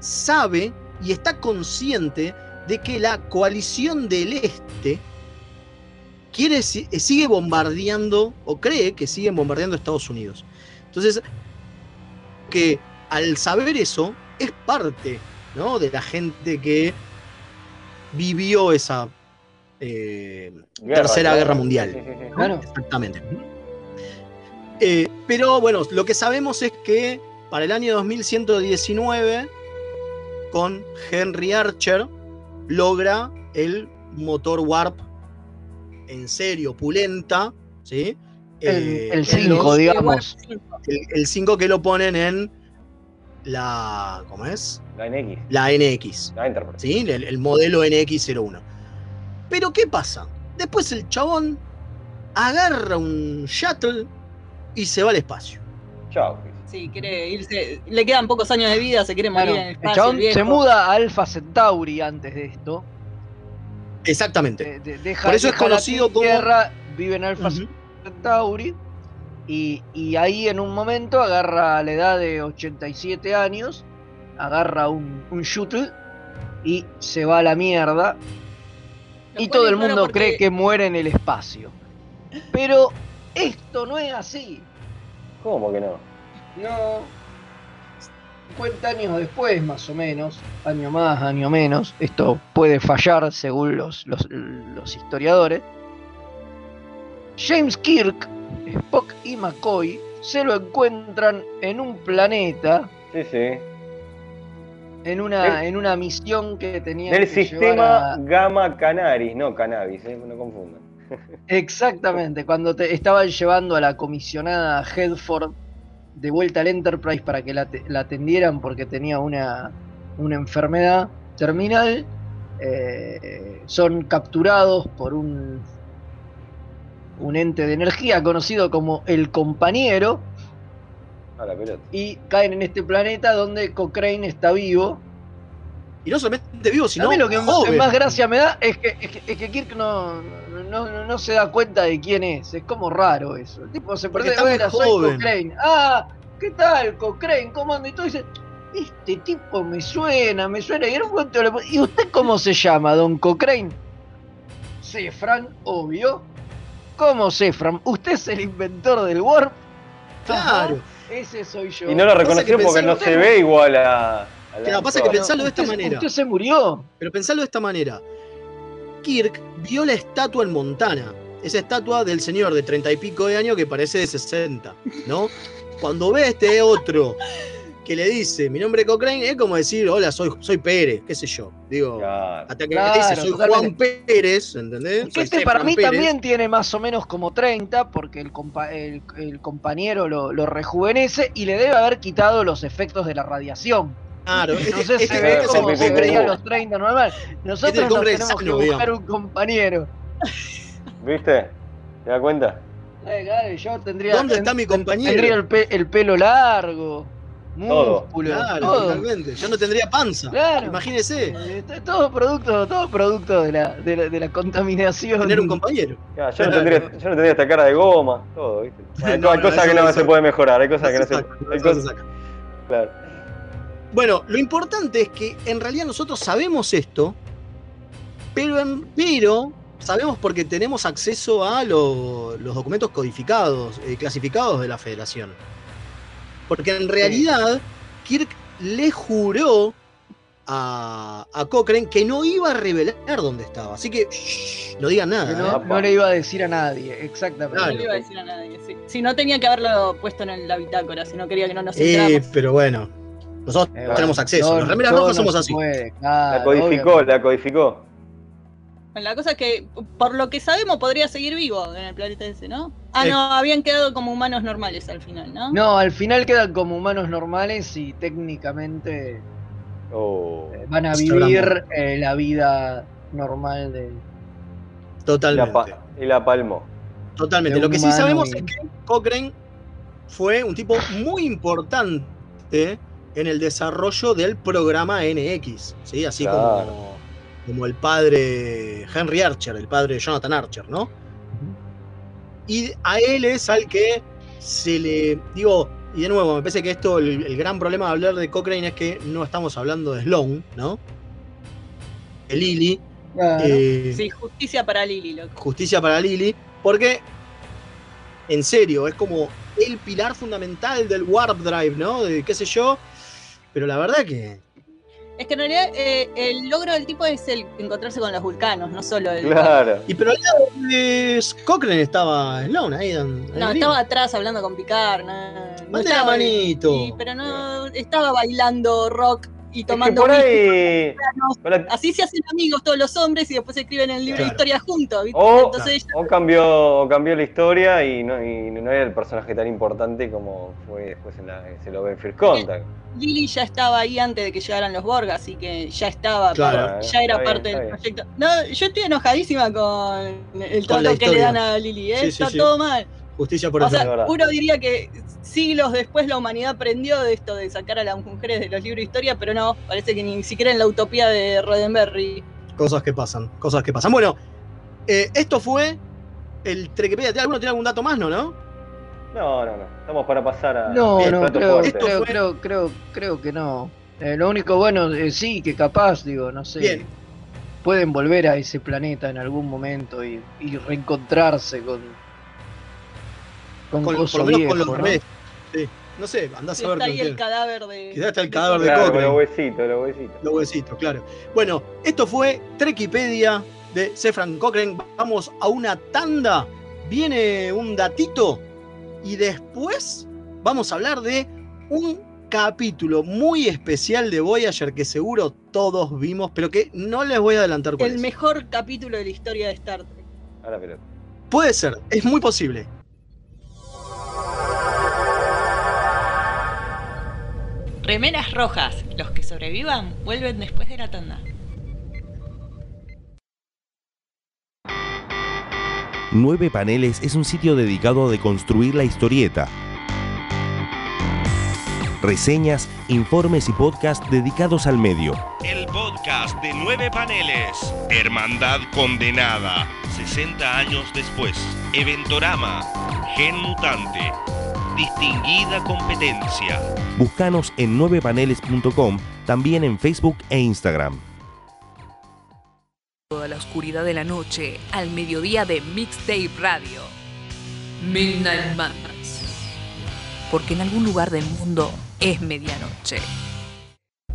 Speaker 1: sabe y está consciente de que la coalición del Este quiere, eh, sigue bombardeando, o cree que siguen bombardeando Estados Unidos. Entonces, que al saber eso, es parte ¿no? de la gente que vivió esa eh,
Speaker 3: Guerra,
Speaker 1: tercera
Speaker 3: claro.
Speaker 1: guerra mundial.
Speaker 3: Sí, sí, sí.
Speaker 1: ¿no? Exactamente. Eh, pero bueno, lo que sabemos es que para el año 2119, con Henry Archer, logra el motor Warp en serio, pulenta, ¿sí?
Speaker 4: El-
Speaker 1: Eh,
Speaker 4: el
Speaker 1: en
Speaker 4: 5,
Speaker 1: los-
Speaker 4: digamos.
Speaker 1: El 5 que lo ponen en la. ¿Cómo es?
Speaker 3: La NX.
Speaker 1: La NX.
Speaker 3: La Enterprise.
Speaker 1: ¿sí? El, el modelo NX01. Pero ¿qué pasa? Después el chabón agarra un shuttle y se va al espacio.
Speaker 3: Chao.
Speaker 2: Sí, quiere irse. Le quedan pocos años de vida, se quiere morir
Speaker 4: Claro,
Speaker 2: en el
Speaker 4: chabón
Speaker 2: el viejo.
Speaker 4: se muda a Alpha Centauri antes de esto.
Speaker 1: Exactamente.
Speaker 4: De- deja-
Speaker 1: Por eso es
Speaker 4: deja la
Speaker 1: conocido como-
Speaker 4: Tierra, vive en Alpha. Centauri. Y, y ahí en un momento agarra a la edad de 87 años, agarra un, un shuttle y se va a la mierda.
Speaker 2: Lo
Speaker 4: Y todo el mundo
Speaker 2: porque-
Speaker 4: cree que muere en el espacio. Pero esto no es así.
Speaker 3: ¿Cómo que no?
Speaker 4: No. 50 años después, más o menos, año más, año menos, esto puede fallar según los, los, los historiadores. James Kirk, Spock y McCoy se lo encuentran en un planeta,
Speaker 3: Sí, sí.
Speaker 4: en una, en una misión que tenían
Speaker 3: Del
Speaker 4: que
Speaker 3: sistema
Speaker 4: a-
Speaker 3: Gamma Canaris, no Cannabis, ¿eh? no confundan.
Speaker 4: Exactamente, cuando te estaban llevando a la comisionada Hedford de vuelta al Enterprise para que la, la atendieran porque tenía una, una enfermedad terminal, eh, son capturados por un, un ente de energía conocido como el compañero
Speaker 3: A la pelota.
Speaker 4: y caen en este planeta donde Cochrane está vivo.
Speaker 1: Y no solamente vivo, sino
Speaker 4: a mí lo que más,
Speaker 1: joven.
Speaker 4: más gracia me da es que, es que, es que Kirk no, no, no- no se da cuenta de quién es. Es como raro eso. El tipo se
Speaker 1: Porque muy
Speaker 4: Bueno, soy
Speaker 1: joven.
Speaker 4: Cochrane. Ah, ¿qué tal, Cochrane? ¿Cómo anda? Y todo dice, este tipo me suena, me suena. Y en un momento le pone, ¿y usted cómo se llama, don Cochrane? Cefran, obvio. ¿Cómo Cefran? ¿Usted es el inventor del Warp?
Speaker 1: Claro.
Speaker 4: Ese soy yo.
Speaker 3: Y no lo reconoció
Speaker 1: que
Speaker 3: porque no se ve igual a. a la
Speaker 1: Claro, pasa que pensalo de esta
Speaker 4: Usted-
Speaker 1: manera.
Speaker 4: Usted se murió.
Speaker 1: Pero pensalo de esta manera. Kirk vio la estatua en Montana. Esa estatua del señor de treinta y pico de años que parece de 60, ¿no? Cuando ve a este otro que le dice, mi nombre es Cochrane, es como decir, hola, soy, soy Pérez, qué sé yo. Digo,
Speaker 3: Claro.
Speaker 1: hasta que
Speaker 4: Claro,
Speaker 1: le dice, soy Juan. Pérez, ¿entendés?
Speaker 4: Que
Speaker 1: Soy
Speaker 4: este para mí
Speaker 1: Pérez.
Speaker 4: también tiene más o menos como 30, porque el, compa- el, el compañero lo, lo rejuvenece y le debe haber quitado los efectos de la radiación.
Speaker 1: Claro,
Speaker 4: Entonces
Speaker 1: este-
Speaker 4: se ve
Speaker 1: este es el
Speaker 4: como se
Speaker 3: pipí
Speaker 4: veía a
Speaker 3: cubo.
Speaker 4: los 30 normal. Nosotros
Speaker 1: Este
Speaker 4: nos tenemos que
Speaker 1: sano,
Speaker 4: buscar
Speaker 1: digamos.
Speaker 4: un compañero.
Speaker 3: ¿Viste? ¿Te das cuenta?
Speaker 4: Eh, claro, yo tendría,
Speaker 1: ¿Dónde está mi compañero?
Speaker 4: tendría el, pe- el pelo largo. Músculo,
Speaker 1: Claro,
Speaker 4: todo.
Speaker 1: totalmente. Yo no tendría panza.
Speaker 4: Claro.
Speaker 1: Imagínese,
Speaker 4: Eh, Todo producto, todo producto de la, de la, de la contaminación.
Speaker 1: tener un compañero.
Speaker 3: Ya, yo, no tendría, yo no tendría esta cara de goma, todo, ¿viste? Hay,
Speaker 1: No,
Speaker 3: hay
Speaker 1: no,
Speaker 3: cosas que
Speaker 1: no
Speaker 3: no
Speaker 1: se
Speaker 3: se pueden mejorar, hay cosas que no se.
Speaker 1: saca,
Speaker 3: hay
Speaker 1: se saca.
Speaker 3: Claro.
Speaker 1: Bueno, lo importante es que en realidad nosotros sabemos esto, pero, en- pero sabemos porque tenemos acceso a lo- los documentos codificados, eh, clasificados de la Federación. Porque en realidad Kirk le juró a, a Cochrane que no iba a revelar dónde estaba. Así que shh, no digan nada.
Speaker 4: no,
Speaker 1: ¿eh?
Speaker 4: no le iba a decir a nadie, exactamente.
Speaker 2: No
Speaker 1: Claro.
Speaker 2: le iba a decir a nadie. sí. Si no tenía que haberlo puesto en la bitácora, si no quería que no nos
Speaker 1: Eh,
Speaker 2: enteráramos.
Speaker 1: pero bueno, nosotros
Speaker 4: Eh, bueno,
Speaker 1: tenemos acceso.
Speaker 4: todo-
Speaker 1: Las remeras rojas
Speaker 4: no
Speaker 1: somos así.
Speaker 4: puede,
Speaker 3: La codificó,
Speaker 4: obviamente.
Speaker 3: la codificó.
Speaker 2: La cosa es que, por lo que sabemos, podría seguir vivo en el planeta ese, ¿no? Ah,
Speaker 4: Sí.
Speaker 2: no, habían quedado como humanos normales al final, ¿no?
Speaker 4: No, al final quedan como humanos normales y técnicamente
Speaker 3: Oh.
Speaker 4: eh, van a vivir eh, la vida normal de.
Speaker 3: Y la,
Speaker 1: Totalmente.
Speaker 3: pa- y la palmó.
Speaker 1: Totalmente. Lo que sí sabemos
Speaker 4: y-
Speaker 1: es que Cochrane fue un tipo muy importante en el desarrollo del programa NX, ¿sí? Así
Speaker 3: Claro.
Speaker 1: como, como el padre Henry Archer, el padre de Jonathan Archer, ¿no? Y a él es al que se le. Digo, y de nuevo, me parece que esto, el, el gran problema de hablar de Cochrane es que no estamos hablando de Sloan, ¿no? De Lily.
Speaker 4: Claro.
Speaker 1: eh,
Speaker 2: Sí, justicia para Lily, loco.
Speaker 1: justicia para Lily, porque en serio, es como el pilar fundamental del Warp Drive, ¿no? De qué sé yo. Pero la verdad que.
Speaker 2: Es que en realidad eh, el logro del tipo es el encontrarse con los vulcanos, no solo el.
Speaker 3: Claro.
Speaker 1: Y pero al lado de Cochrane estaba Sloan ahí. dan-
Speaker 2: No, estaba atrás hablando con Picard. No,
Speaker 1: la manito.
Speaker 2: Sí, pero no estaba bailando rock y
Speaker 3: Es que
Speaker 2: tomando
Speaker 3: por
Speaker 2: whisky.
Speaker 3: ahí. por ahí-
Speaker 2: Así se hacen amigos todos los hombres y después escriben el libro de historia juntos, ¿viste?
Speaker 3: O,
Speaker 2: Entonces ella-
Speaker 3: o cambió, o cambió la historia y no, y no era el personaje tan importante como fue después en la, se lo ve en First Contact.
Speaker 2: Lily ya estaba ahí antes de que llegaran los Borg, así que ya estaba,
Speaker 1: Claro.
Speaker 2: ya era
Speaker 3: bien,
Speaker 2: parte del proyecto. No, yo estoy enojadísima con el trato que le dan a Lily, ¿eh?
Speaker 1: Sí, sí,
Speaker 2: está
Speaker 1: sí.
Speaker 2: todo mal.
Speaker 1: Justicia por
Speaker 2: O
Speaker 1: eso.
Speaker 2: sea, uno diría que siglos después la humanidad aprendió de esto de sacar a las mujeres de los libros de historia, pero no, parece que ni siquiera en la utopía de Roddenberry.
Speaker 1: Cosas que pasan, cosas que pasan. Bueno, eh, esto fue el Trequepedia. ¿Alguno tiene algún dato más, no? ¿No?
Speaker 3: No, no, no. Estamos para pasar a.
Speaker 4: No,
Speaker 1: Bien,
Speaker 4: no, creo, creo,
Speaker 1: fue-
Speaker 4: creo, creo, creo que no. Eh, lo único bueno, eh, sí, que capaz, digo, no sé.
Speaker 1: Bien.
Speaker 4: Pueden volver a ese planeta en algún momento y, y reencontrarse con. Con,
Speaker 1: Con, por lo menos
Speaker 4: viejo,
Speaker 1: con los
Speaker 4: ¿no?
Speaker 1: Sí. No sé, andás a ver
Speaker 2: está
Speaker 1: con
Speaker 2: ahí el cadáver de.
Speaker 1: Quizás está el cadáver de
Speaker 3: Claro, los huesitos, los huesitos.
Speaker 1: Los huesitos, claro. Bueno, esto fue Trekipedia de Sefran Cochrane. Vamos a una tanda. Viene un datito. Y después vamos a hablar de un capítulo muy especial de Voyager que seguro todos vimos, pero que no les voy a adelantar cuál
Speaker 2: El
Speaker 1: es.
Speaker 2: mejor capítulo de la historia de Star Trek.
Speaker 3: A la pelota.
Speaker 1: Puede ser, es muy posible.
Speaker 15: Remeras rojas. Los que sobrevivan vuelven después de la tanda.
Speaker 13: Nueve Paneles es un sitio dedicado a deconstruir la historieta. Reseñas, informes y podcasts dedicados al medio. El podcast de Nueve Paneles. Hermandad Condenada. 60 años después. Eventorama. Gen Mutante. Distinguida Competencia. Búscanos en 9paneles.com, también en Facebook e Instagram.
Speaker 10: Toda la oscuridad de la noche al mediodía de Mixtape Radio. Midnight Madness. Porque en algún lugar del mundo es medianoche.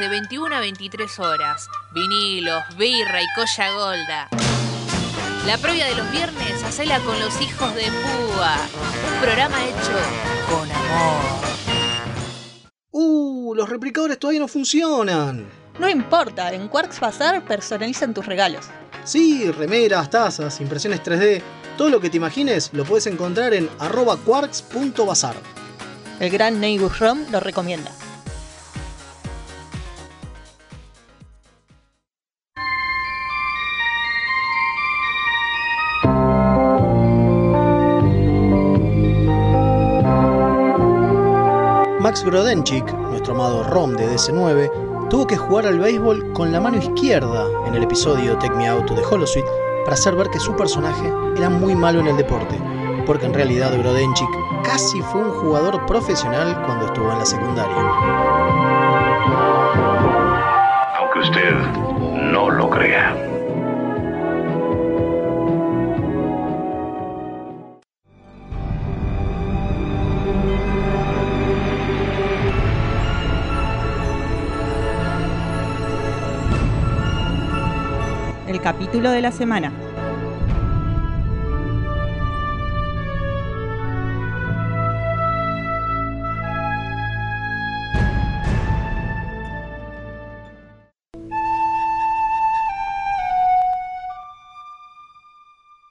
Speaker 10: de 21 a 23 horas. Vinilos, birra y colla golda. La previa de los viernes, hacela con los hijos de Púa. Un programa hecho con amor.
Speaker 1: Uh, los replicadores todavía no funcionan.
Speaker 2: No importa, en Quarks Bazar personalizan tus regalos.
Speaker 1: Sí, remeras, tazas, impresiones 3D, todo lo que te imagines lo puedes encontrar en arroba quarks.bazar.
Speaker 2: El gran Neighbor Rom lo recomienda.
Speaker 1: Max Grodenchik, nuestro amado Rom de DC9, tuvo que jugar al béisbol con la mano izquierda en el episodio Take Me Out to the Holosuite para hacer ver que su personaje era muy malo en el deporte, porque en realidad Grodenchik casi fue un jugador profesional cuando estuvo en la secundaria.
Speaker 16: Aunque usted no lo crea.
Speaker 11: Capítulo de la semana.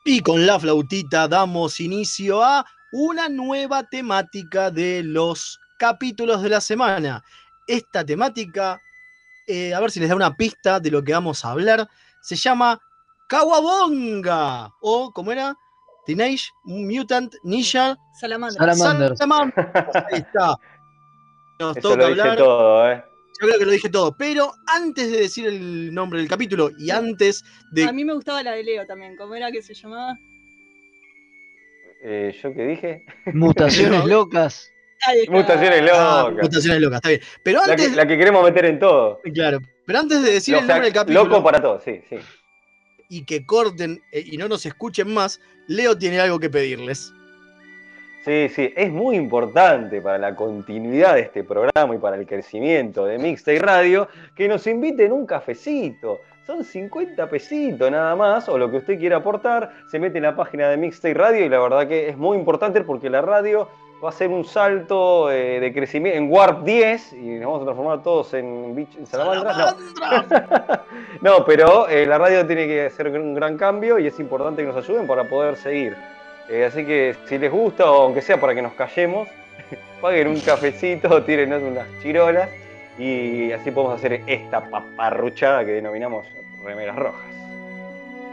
Speaker 1: Y con la flautita damos inicio a una nueva temática de los capítulos de la semana. Esta temática, eh, a ver si les da una pista de lo que vamos a hablar, se llama Kawabonga o, ¿cómo era? Teenage Mutant Ninja.
Speaker 4: Salamander.
Speaker 1: Salamandra. Ahí está. Nos
Speaker 3: Eso
Speaker 1: toca
Speaker 3: lo
Speaker 1: hablar.
Speaker 3: todo, ¿eh?
Speaker 1: Yo creo que lo dije todo, pero antes de decir el nombre del capítulo y antes de
Speaker 2: A mí me gustaba la de Leo también. ¿Cómo era que se llamaba?
Speaker 3: Eh, ¿Yo qué dije?
Speaker 4: Mutaciones locas.
Speaker 3: Mutaciones
Speaker 1: Ah,
Speaker 3: locas.
Speaker 1: mutaciones locas, está bien. Pero
Speaker 3: La
Speaker 1: antes,
Speaker 3: que, la que queremos meter en todo.
Speaker 1: claro, pero antes de decir el nombre del capítulo
Speaker 3: loco para todo, sí, sí.
Speaker 1: y que corten eh, y no nos escuchen más, Leo tiene algo que pedirles.
Speaker 3: Sí, sí, es muy importante para la continuidad de este programa y para el crecimiento de Mixtape Radio que nos inviten un cafecito. Son 50 pesitos nada más, o lo que usted quiera aportar, se mete en la página de Mixtape Radio y la verdad que es muy importante porque la radio va a hacer un salto eh, de crecimiento en Warp 10 y nos vamos a transformar todos en, bich- en salamandras. No. No, pero eh, la radio tiene que hacer un gran cambio y es importante que nos ayuden para poder seguir. Eh, así que si les gusta, o aunque sea para que nos callemos, paguen un cafecito, tírenos unas chirolas y así podemos hacer esta paparruchada que denominamos remeras rojas.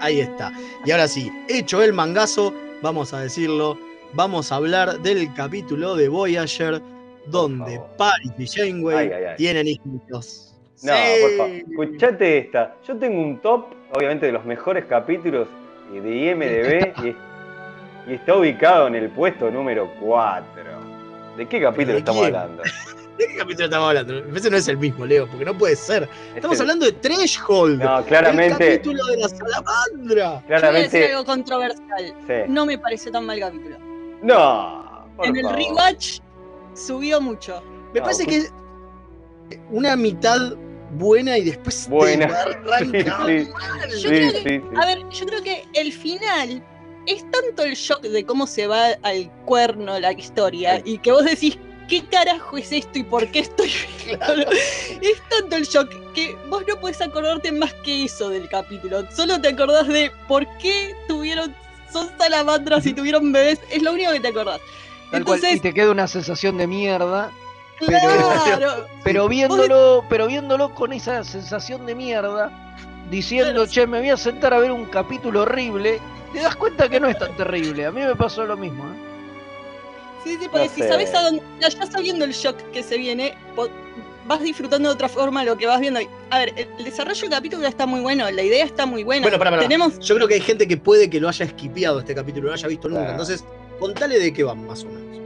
Speaker 1: Ahí está. Y ahora sí, hecho el mangazo, vamos a decirlo, vamos a hablar del capítulo de Voyager donde Paris y Janeway
Speaker 3: Ay, ay, ay.
Speaker 1: tienen hijitos.
Speaker 3: No,
Speaker 1: Sí.
Speaker 3: por favor, escuchate esta. Yo tengo un top, obviamente, de los mejores capítulos de IMDB y, y está ubicado en el puesto número 4. ¿De qué capítulo
Speaker 1: ¿De
Speaker 3: estamos
Speaker 1: quién?
Speaker 3: hablando?
Speaker 1: ¿De qué capítulo estamos hablando? Ese no es el mismo, Leo, porque no puede ser. Estamos
Speaker 3: Este-
Speaker 1: hablando de Threshold.
Speaker 3: No, claramente-
Speaker 1: El capítulo de la salamandra.
Speaker 2: Yo voy a decir
Speaker 3: Claramente.
Speaker 2: algo controversial.
Speaker 3: Sí.
Speaker 2: No me pareció tan mal capítulo.
Speaker 3: No. por
Speaker 2: en el
Speaker 3: favor.
Speaker 2: rewatch subió mucho.
Speaker 1: Me parece que es una mitad buena y después
Speaker 3: Buena. Sí.
Speaker 2: Yo creo que-. A ver, yo creo que el final es tanto el shock de cómo se va al cuerno la historia y que vos decís, ¿qué carajo es esto y por qué estoy viendo? Es tanto el shock que vos no podés acordarte más que eso del capítulo. Solo te acordás de por qué tuvieron, son salamandras y tuvieron bebés. Es lo único que te acordás.
Speaker 4: Tal cual,
Speaker 2: Entonces,
Speaker 4: y te queda una sensación de mierda.
Speaker 2: claro.
Speaker 4: Pero viéndolo, pero viéndolo con esa sensación de mierda, diciendo, che, me voy a sentar a ver un capítulo horrible, te das cuenta que no es tan terrible. A mí me pasó lo mismo. ¿eh?
Speaker 2: Sí, sí, porque
Speaker 3: No
Speaker 2: si
Speaker 3: sé.
Speaker 2: sabes a dónde, ya sabiendo el shock que se viene, vas disfrutando de otra forma lo que vas viendo. A ver, el, desarrollo del capítulo está muy bueno, la idea está muy buena.
Speaker 1: Bueno, para, para.
Speaker 2: Tenemos,
Speaker 1: Yo creo que hay gente que puede que lo haya esquipeado este capítulo, no lo haya visto nunca.
Speaker 3: Claro.
Speaker 1: Entonces, contale de qué va más o menos.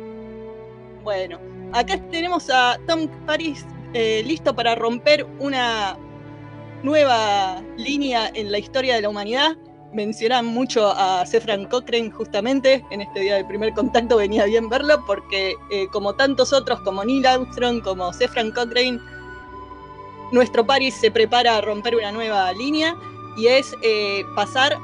Speaker 2: bueno, acá tenemos a Tom Paris eh, listo para romper una nueva línea en la historia de la humanidad. Mencionan mucho a Sefran Cochrane justamente en este día del primer contacto venía bien verlo porque eh, como tantos otros como Neil Armstrong como Sefran Cochrane nuestro Paris se prepara a romper una nueva línea y es eh, pasar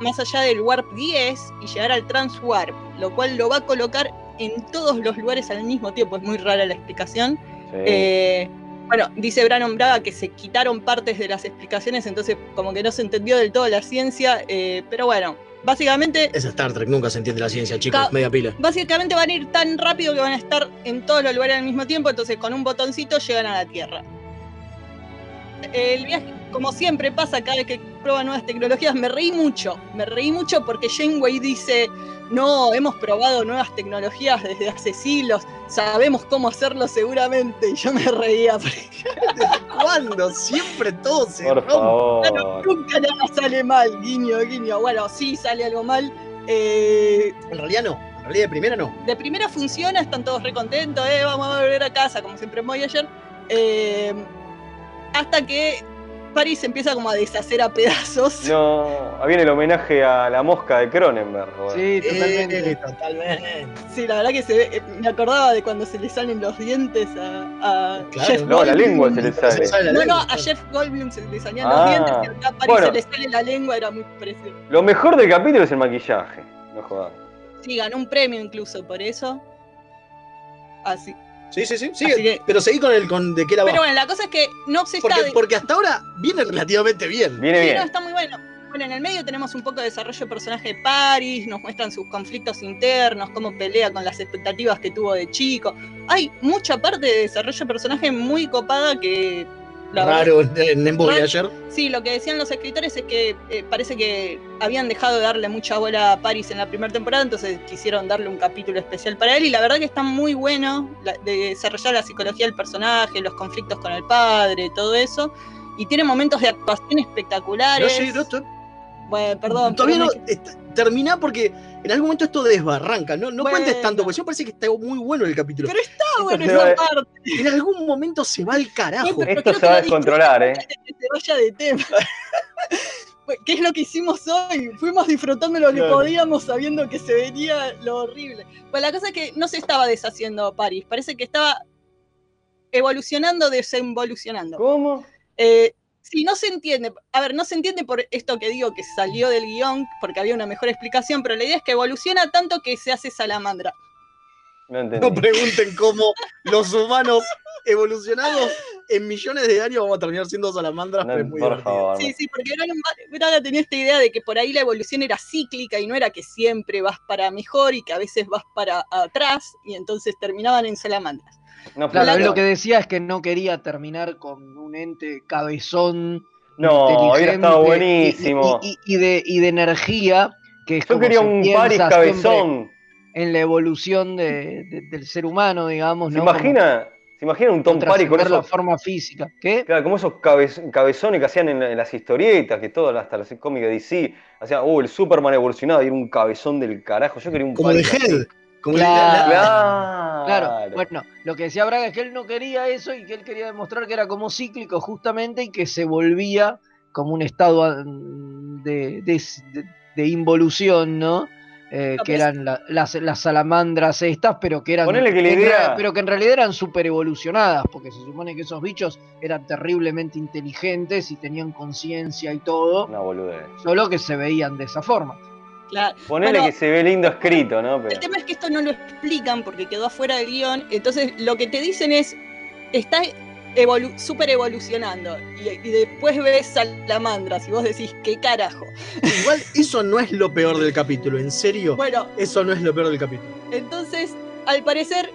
Speaker 2: más allá del Warp 10 y llegar al Transwarp, lo cual lo va a colocar en todos los lugares al mismo tiempo. Es muy rara la explicación.
Speaker 3: Sí.
Speaker 2: Eh, bueno, dice Brannon Braga que se quitaron partes de las explicaciones, entonces como que no se entendió del todo la ciencia, eh, pero bueno, básicamente
Speaker 1: Es Star Trek, nunca se entiende la ciencia, chicos. Media pila.
Speaker 2: Básicamente van a ir tan rápido que van a estar en todos los lugares al mismo tiempo, entonces con un botoncito llegan a la Tierra. El viaje, como siempre pasa cada vez que prueban nuevas tecnologías, me reí mucho, me reí mucho porque Janeway dice, no, hemos probado nuevas tecnologías desde hace siglos, sabemos cómo hacerlo seguramente, y yo me reía. porque
Speaker 1: ¿Cuándo? Siempre todo se
Speaker 3: Por
Speaker 1: rompe.
Speaker 3: favor.
Speaker 2: Nunca nada sale mal, guiño, guiño. Bueno, sí sale algo mal. eh,
Speaker 1: En realidad no. En realidad de primera no.
Speaker 2: de primera funciona, están todos recontentos, eh, vamos a volver a casa, como siempre en Voyager. Eh, hasta que Paris se empieza como a deshacer a pedazos.
Speaker 3: No, ahí viene el homenaje a la mosca de Cronenberg. joder.
Speaker 4: Sí, totalmente.
Speaker 1: Eh, totalmente.
Speaker 2: Sí, la verdad que se ve, eh, me acordaba de cuando se le salen los dientes a, a
Speaker 1: Claro.
Speaker 2: Jeff
Speaker 3: No, la
Speaker 2: Goldblum.
Speaker 3: lengua se le sale.
Speaker 1: Se sale la
Speaker 2: No, no, a. Jeff Goldblum se le salían
Speaker 3: Ah,
Speaker 2: los dientes y acá a Paris
Speaker 3: bueno.
Speaker 2: se le sale la lengua, era muy precioso.
Speaker 3: Lo mejor del capítulo es el maquillaje. No jodas.
Speaker 2: Sí, ganó un premio incluso por eso. Así.
Speaker 1: Sí, sí, sí. Sigue,
Speaker 2: que-
Speaker 1: pero seguí con el con de qué la va.
Speaker 2: Pero bueno, la cosa es que no se está.
Speaker 1: porque,
Speaker 2: de-
Speaker 1: porque hasta ahora viene relativamente bien.
Speaker 3: Viene
Speaker 2: Sí,
Speaker 3: bien.
Speaker 2: no, está muy bueno. Bueno, en el medio tenemos un poco de desarrollo de personaje de Paris, nos muestran sus conflictos internos, cómo pelea con las expectativas que tuvo de chico. Hay mucha parte de desarrollo de personaje muy copada que. La
Speaker 1: Raro en, en. Voyager.
Speaker 2: Sí, lo que decían los escritores es que eh, parece que habían dejado de darle mucha bola a Paris en la primera temporada, entonces quisieron darle un capítulo especial para él y la verdad que está muy bueno la- de desarrollar la psicología del personaje, los conflictos con el padre, todo eso. Y tiene momentos de actuación espectaculares.
Speaker 1: No, sí, no,
Speaker 2: Bueno, perdón.
Speaker 1: Todavía no.
Speaker 2: me-
Speaker 1: termina porque en algún momento esto desbarranca. No, no cuentes tanto, porque me parece que está muy bueno el capítulo.
Speaker 2: Pero está bueno esa
Speaker 3: va-
Speaker 2: parte.
Speaker 1: En algún momento se va al carajo.
Speaker 3: Esto se va a
Speaker 2: la
Speaker 3: descontrolar, ¿eh?
Speaker 2: que se vaya de tema. ¿Qué es lo que hicimos hoy? Fuimos disfrutando lo que
Speaker 1: Claro.
Speaker 2: podíamos sabiendo que se venía lo horrible. Pues la cosa es que no se estaba deshaciendo París, parece que estaba evolucionando, desinvolucionando.
Speaker 3: ¿Cómo?
Speaker 2: Eh, sí, no se entiende. A ver, no se entiende por esto que digo que salió del guion, porque había una mejor explicación, pero la idea es que evoluciona tanto que se hace salamandra.
Speaker 3: No.
Speaker 1: No pregunten cómo los humanos evolucionados en millones de años vamos a terminar siendo salamandras,
Speaker 3: No,
Speaker 1: pero es muy
Speaker 3: por favor.
Speaker 2: Sí, sí, porque Braga tenía esta idea de que por ahí la evolución era cíclica y no era que siempre vas para mejor y que a veces vas para atrás y entonces terminaban en salamandras.
Speaker 3: No,
Speaker 4: Claro,
Speaker 3: pero-
Speaker 4: él lo que decía es que no quería terminar con un ente cabezón.
Speaker 3: No, hubiera estado
Speaker 4: y-
Speaker 3: buenísimo.
Speaker 4: Y, y- y de, y de energía, que es
Speaker 3: Yo
Speaker 4: como
Speaker 3: quería un Paris cabezón.
Speaker 4: En la evolución de- de- del ser humano, digamos.
Speaker 3: ¿Se
Speaker 4: ¿no?
Speaker 3: imagina, ¿Se imagina un Tom Paris con
Speaker 4: la
Speaker 3: esos,
Speaker 4: forma física. ¿Qué?
Speaker 3: claro, como esos cabez- cabezones que hacían en, la- en las historietas, que todo, hasta los cómics de DC, hacían, uh, el Superman evolucionado y era un cabezón del carajo. Yo quería un
Speaker 1: Como de. Head. Como
Speaker 4: Claro.
Speaker 3: Claro.
Speaker 4: Claro, bueno, lo que decía Braga es que él no quería eso y que él quería demostrar que era como cíclico justamente y que se volvía como un estado de, de- de- de involución, ¿no? Eh, que eran la- las, las salamandras estas, pero que eran
Speaker 3: Ponele que la idea-
Speaker 4: pero que en realidad eran super evolucionadas, porque se supone que esos bichos eran terriblemente inteligentes y tenían conciencia y todo,
Speaker 3: Una boludez.
Speaker 4: solo que se veían de esa forma.
Speaker 2: Claro.
Speaker 3: Ponele
Speaker 2: Bueno,
Speaker 3: que se ve lindo escrito, ¿no?
Speaker 2: El
Speaker 3: Pero,
Speaker 2: tema es que esto no lo explican porque quedó afuera del guion. Entonces lo que te dicen es, está evolu super evolucionando. Y, y después ves salamandras y vos decís, ¿qué carajo?
Speaker 1: Igual eso no es lo peor del capítulo, en serio.
Speaker 2: Bueno,
Speaker 1: Eso no es lo peor del capítulo.
Speaker 2: entonces al parecer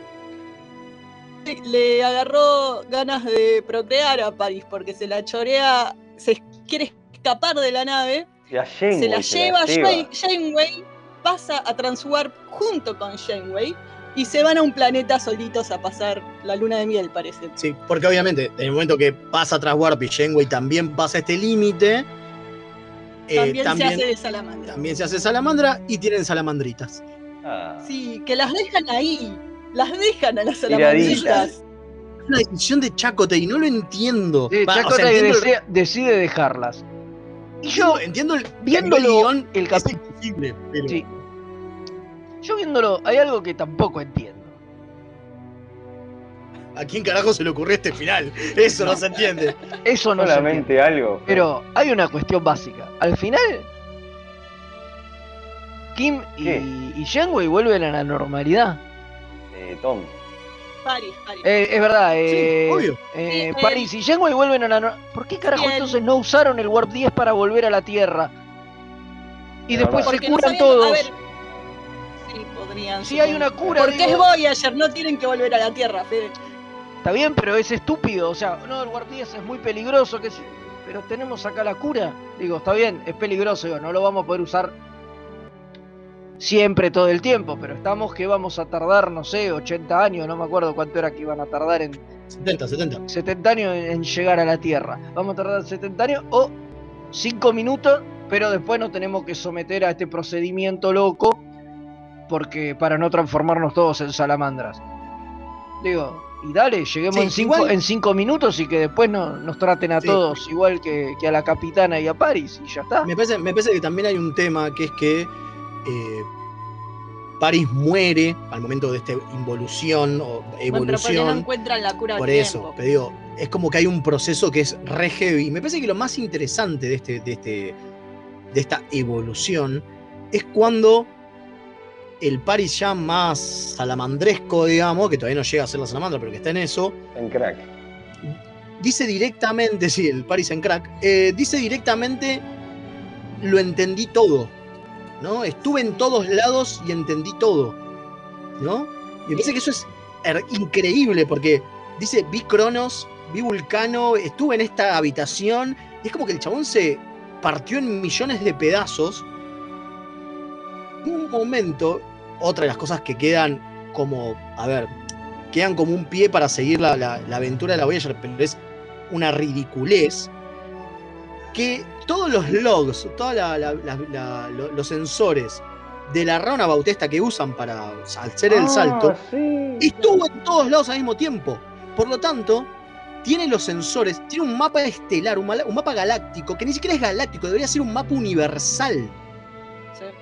Speaker 2: le- le agarró ganas de procrear a Paris porque se la chorea, se quiere escapar de la nave,
Speaker 3: y a Janeway
Speaker 2: se la lleva. Jane- Janeway pasa a transjugar junto con Janeway y se van a un planeta solitos a pasar la luna de miel, parece.
Speaker 1: Sí, porque obviamente, en el momento que pasa tras Warp y Janeway también pasa este límite, eh,
Speaker 2: También,
Speaker 1: también,
Speaker 2: se hace de salamandra.
Speaker 1: también se hace salamandra y tienen salamandritas.
Speaker 3: Ah,
Speaker 2: Sí, que las dejan ahí. Las dejan a las salamandritas.
Speaker 1: Una decisión de Chacote y no lo entiendo.
Speaker 4: Sí,
Speaker 1: Va, o sea,
Speaker 4: Chakotay
Speaker 1: entiendo el-
Speaker 4: desea- decide dejarlas. Y yo,
Speaker 1: entiendo el
Speaker 4: viéndolo,
Speaker 1: nivel guion,
Speaker 4: el
Speaker 1: es imposible, pero
Speaker 4: Sí. Yo viéndolo, hay algo que tampoco entiendo.
Speaker 1: ¿a quién carajo se le ocurrió este final? Eso no, se entiende.
Speaker 4: Eso no se entiende.
Speaker 3: solamente algo.
Speaker 4: Pero hay una cuestión básica. Al final, Kim
Speaker 3: ¿Qué?
Speaker 4: y, y Janeway vuelven a la normalidad.
Speaker 3: Eh, Tom.
Speaker 2: Paris, Paris.
Speaker 4: Eh, es verdad, eh,
Speaker 1: obvio.
Speaker 4: eh,
Speaker 2: Sí,
Speaker 4: Paris y Janeway vuelven a la normalidad. ¿Por qué carajo
Speaker 2: Bien.
Speaker 4: entonces no usaron el Warp 10 para volver a la Tierra? Y
Speaker 3: Es
Speaker 4: después
Speaker 3: verdad.
Speaker 4: se
Speaker 2: Porque no
Speaker 4: curan
Speaker 2: sabían-
Speaker 4: todos.
Speaker 2: A ver, sí, podrían.
Speaker 4: Sí, hay una cura,
Speaker 2: Porque
Speaker 4: digo.
Speaker 2: es Voyager, no tienen que volver a la Tierra, Fede.
Speaker 4: Está bien, pero es estúpido. O sea, no, el 10 es muy peligroso. Que Pero tenemos acá la cura. Digo, está bien, es peligroso. Digo, no lo vamos a poder usar siempre, todo el tiempo. Pero estamos que vamos a tardar, no sé, 80 años. No me acuerdo cuánto era que iban a tardar en
Speaker 1: 70, 70.
Speaker 4: 70 años en en llegar a la Tierra. Vamos a tardar 70 años o 5 minutos, pero después nos tenemos que someter a este procedimiento loco porque para no transformarnos todos en salamandras. Digo, y dale, lleguemos
Speaker 1: Sí,
Speaker 4: en, cinco,
Speaker 1: igual-
Speaker 4: en cinco minutos y que después no- nos traten a
Speaker 1: Sí.
Speaker 4: todos igual que, que a la capitana y a Paris y ya está.
Speaker 1: Me parece, me parece que también hay un tema que es que eh, Paris muere al momento de esta involución o
Speaker 2: Bueno, pero porque no
Speaker 1: evolución.
Speaker 2: encuentran la cura
Speaker 1: por eso,
Speaker 2: tiempo.
Speaker 1: te digo, es como que hay un proceso que es re heavy. Me parece que lo más interesante de, este, de, este, de esta evolución es cuando el Paris ya más salamandresco, digamos, que todavía no llega a ser la salamandra, pero que está en eso,
Speaker 3: En crack.
Speaker 1: dice directamente, sí, el Paris en crack, eh, dice directamente, lo entendí todo, ¿no? Estuve en todos lados y entendí todo, ¿no? Y me parece que eso es her- increíble porque dice, vi Cronos, vi Vulcano, estuve en esta habitación, y es como que el chabón se partió en millones de pedazos. En un momento, otra de las cosas que quedan como, a ver, quedan como un pie para seguir la, la- la aventura de la Voyager, pero es una ridiculez. Que todos los logs, todos los sensores de la rana bautista que usan para hacer el
Speaker 3: Ah,
Speaker 1: salto,
Speaker 3: sí.
Speaker 1: estuvo en todos lados al mismo tiempo. Por lo tanto, tiene los sensores, tiene un mapa estelar, un mapa galáctico, que ni siquiera es galáctico, debería ser un mapa universal.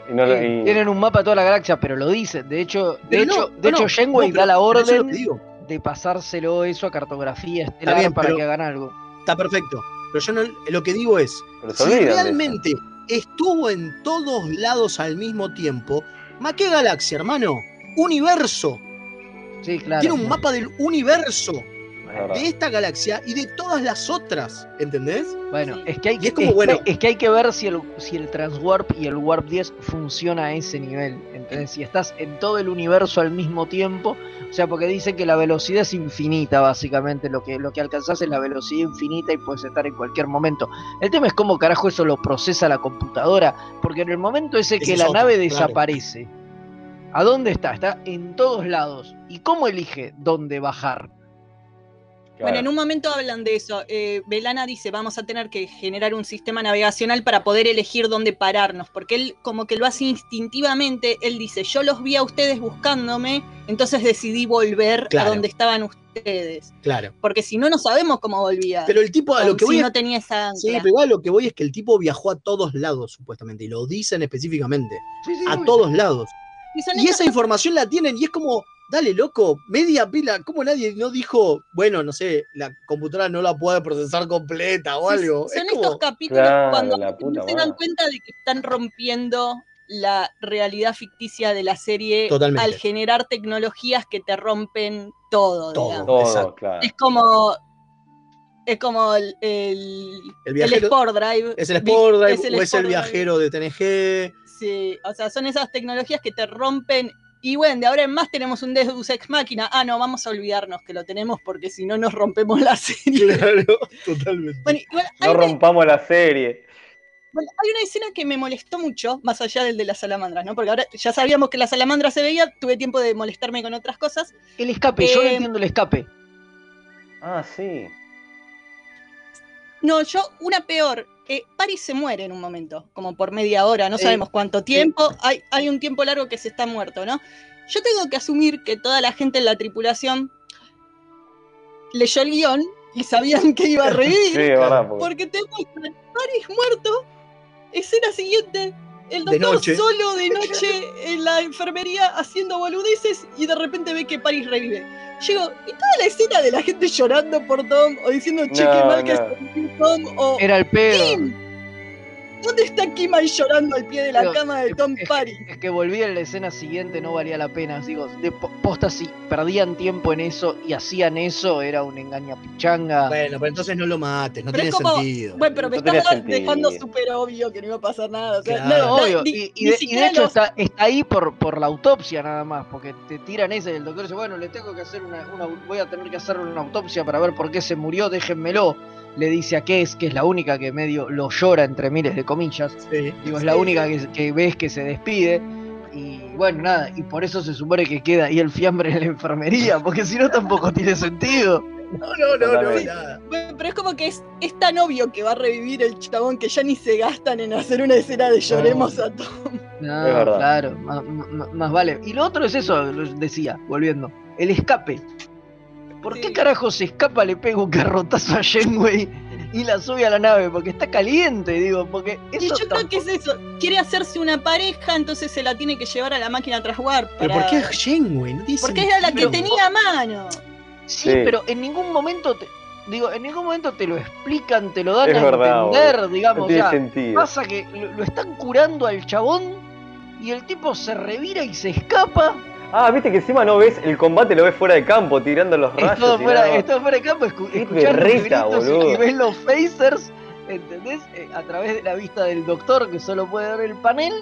Speaker 3: Y no lo-
Speaker 4: Sí,
Speaker 3: y-
Speaker 4: Tienen un mapa de toda la galaxia, pero lo dicen. De hecho, de
Speaker 1: no,
Speaker 4: hecho, de
Speaker 1: no,
Speaker 4: hecho
Speaker 1: no,
Speaker 4: Shenway
Speaker 1: no, pero-
Speaker 4: da la orden de pasárselo eso a cartografía estelar
Speaker 1: bien,
Speaker 4: para
Speaker 1: pero-
Speaker 4: que hagan algo.
Speaker 1: Está perfecto. Pero yo no, lo que digo es, si realmente estuvo en todos lados al mismo tiempo, ¿ma qué galaxia, hermano? Universo.
Speaker 4: Sí, claro.
Speaker 1: Tiene un mapa del universo. De esta galaxia y de todas las otras, ¿entendés?
Speaker 4: Bueno, es que hay que,
Speaker 1: es como,
Speaker 4: es que-
Speaker 1: bueno-
Speaker 4: es que hay que ver si el, si el Transwarp y el Warp 10 funciona a ese nivel. ¿entendés? Si estás en todo el universo al mismo tiempo, o sea, porque dicen que la velocidad es infinita, básicamente. Lo que, lo que alcanzás es la velocidad infinita y puedes estar en cualquier momento. El tema es cómo carajo eso lo procesa la computadora, porque en el momento ese
Speaker 1: Ese
Speaker 4: que
Speaker 1: es
Speaker 4: la
Speaker 1: otro,
Speaker 4: nave
Speaker 1: claro.
Speaker 4: desaparece, ¿a dónde está? Está en todos lados. ¿Y cómo elige dónde bajar?
Speaker 2: Bueno, en un momento hablan de eso. Eh, Belana dice, vamos a tener que generar un sistema navegacional para poder elegir dónde pararnos, porque él como que lo hace instintivamente, él dice, yo los vi a ustedes buscándome, entonces decidí volver
Speaker 1: Claro.
Speaker 2: a donde estaban ustedes,
Speaker 1: Claro.
Speaker 2: porque si no, no sabemos cómo volvía.
Speaker 1: Pero el tipo a lo que voy
Speaker 2: si
Speaker 1: es-
Speaker 2: no tenía esa ancla.
Speaker 1: Sí, pero igual lo que voy es que el tipo viajó a todos lados, supuestamente, y lo dicen específicamente.
Speaker 4: Sí, sí,
Speaker 1: a todos lados.
Speaker 2: Y son
Speaker 1: Y
Speaker 2: esas
Speaker 1: esa información la tienen y es como, dale, loco, media pila. ¿Cómo nadie no dijo, bueno, no sé, la computadora no la puede procesar completa o
Speaker 2: Sí,
Speaker 1: algo?
Speaker 2: Son
Speaker 1: Es
Speaker 2: estos
Speaker 1: como,
Speaker 2: capítulos
Speaker 3: Claro,
Speaker 2: cuando no se dan cuenta de que están rompiendo la realidad ficticia de la serie
Speaker 1: Totalmente.
Speaker 2: al generar tecnologías que te rompen todo.
Speaker 1: Todo.
Speaker 2: digamos.
Speaker 3: Todo,
Speaker 1: Exacto.
Speaker 3: claro.
Speaker 2: Es como. Es como el, el,
Speaker 1: El viajero-
Speaker 2: Sport Drive.
Speaker 1: ¿Es el Sport Drive
Speaker 2: Es el
Speaker 1: o es el
Speaker 2: Sport Drive.
Speaker 1: viajero de TNG?
Speaker 2: Sí, o sea, son esas tecnologías que te rompen. Y bueno, de ahora en más tenemos un Deus Ex Máquina. Ah, no, vamos a olvidarnos que lo tenemos porque si no nos rompemos la serie.
Speaker 1: Claro, totalmente.
Speaker 2: Bueno,
Speaker 3: No
Speaker 2: una-
Speaker 3: rompamos la serie.
Speaker 2: Bueno, hay una escena que me molestó mucho, más allá del de las salamandras, ¿no? Porque ahora ya sabíamos que la salamandra se veía, tuve tiempo de molestarme con otras cosas.
Speaker 4: El escape, yo no
Speaker 2: Eh,
Speaker 4: entiendo el escape.
Speaker 3: Ah, sí.
Speaker 2: No, yo, una peor. Eh, Paris se muere en un momento, como por media hora, no sabemos cuánto tiempo. Hay, hay un tiempo largo que se está muerto, ¿no? Yo tengo que asumir que toda la gente en la tripulación leyó el guion y sabían que iba a revivir.
Speaker 3: Sí. Porque...
Speaker 2: Porque te muestran Paris muerto, escena siguiente, el
Speaker 1: De
Speaker 2: doctor
Speaker 1: noche.
Speaker 2: solo de noche en la enfermería haciendo boludeces y de repente ve que Paris revive. Llego, y toda la escena de la gente llorando por Tom o diciendo, che, qué
Speaker 3: No,
Speaker 2: mal que es Tom, o
Speaker 4: Era el pedo.
Speaker 2: Kim, ¿dónde está Kim ahí llorando al pie de la cama de Tom
Speaker 4: es-
Speaker 2: Paris?
Speaker 4: Es que volvía en la escena siguiente, no valía la pena. Digo, de po- posta, si perdían tiempo en eso y hacían eso, era un engañapichanga.
Speaker 1: Bueno, pero entonces no lo mates, no
Speaker 2: Pero
Speaker 1: tiene
Speaker 2: como,
Speaker 1: sentido.
Speaker 2: bueno, pero me
Speaker 3: No sentido.
Speaker 2: dejando súper obvio que no iba a pasar nada. O sea,
Speaker 1: Claro.
Speaker 2: no, no,
Speaker 4: obvio.
Speaker 2: ni-
Speaker 4: y, de, y de
Speaker 2: siquiera
Speaker 4: hecho
Speaker 2: los-
Speaker 4: está, está ahí por, por la autopsia nada más, porque te tiran ese y el doctor dice, bueno, le tengo que hacer una, una- voy a tener que hacer una autopsia para ver por qué se murió, déjenmelo. Le dice a Kes, que es la única que medio lo llora entre miles de comillas.
Speaker 1: Sí.
Speaker 4: Digo, es la única que, que ves que se despide. Y bueno, nada, y por eso se supone que queda ahí el fiambre en la enfermería, porque si no tampoco tiene sentido.
Speaker 1: No, no, no, no, nada.
Speaker 2: Pero es como que es, es tan obvio que va a revivir el chabón que ya ni se gastan en hacer una escena de lloremos a Tom.
Speaker 4: No,
Speaker 3: Es
Speaker 4: claro, más, más- más vale. Y lo otro es eso, lo decía, volviendo, el escape. ¿Por qué carajo se escapa, le pega un carrotazo a Shenwei y la sube a la nave? Porque está caliente, digo, porque
Speaker 2: Y
Speaker 4: eso
Speaker 2: yo creo que es eso. Quiere hacerse una pareja, entonces se la tiene que llevar a la máquina trasguar.
Speaker 1: ¿Pero
Speaker 2: para-
Speaker 1: por qué Shenwei? No tiene
Speaker 2: Porque era la que
Speaker 4: Pero-
Speaker 2: tenía a mano.
Speaker 4: Sí,
Speaker 3: Sí.
Speaker 4: pero en ningún momento te, digo, en ningún momento te lo explican, te lo dan
Speaker 3: Es
Speaker 4: a
Speaker 3: verdad,
Speaker 4: entender, digamos.
Speaker 3: No
Speaker 4: o
Speaker 3: tiene
Speaker 4: sea,
Speaker 3: sentido.
Speaker 4: pasa que lo, lo están curando al chabón y el tipo se revira y se escapa.
Speaker 3: Ah, viste que encima no ves el combate, lo ves fuera de campo, tirando los
Speaker 4: Es
Speaker 3: rayos.
Speaker 4: todo fuera, es todo fuera de campo, escu-
Speaker 3: Qué
Speaker 4: escuchando
Speaker 3: berreta,
Speaker 4: gritos y-
Speaker 3: boludo.
Speaker 4: y ves los phasers, ¿entendés? Eh, a través de la vista del doctor que solo puede ver el panel.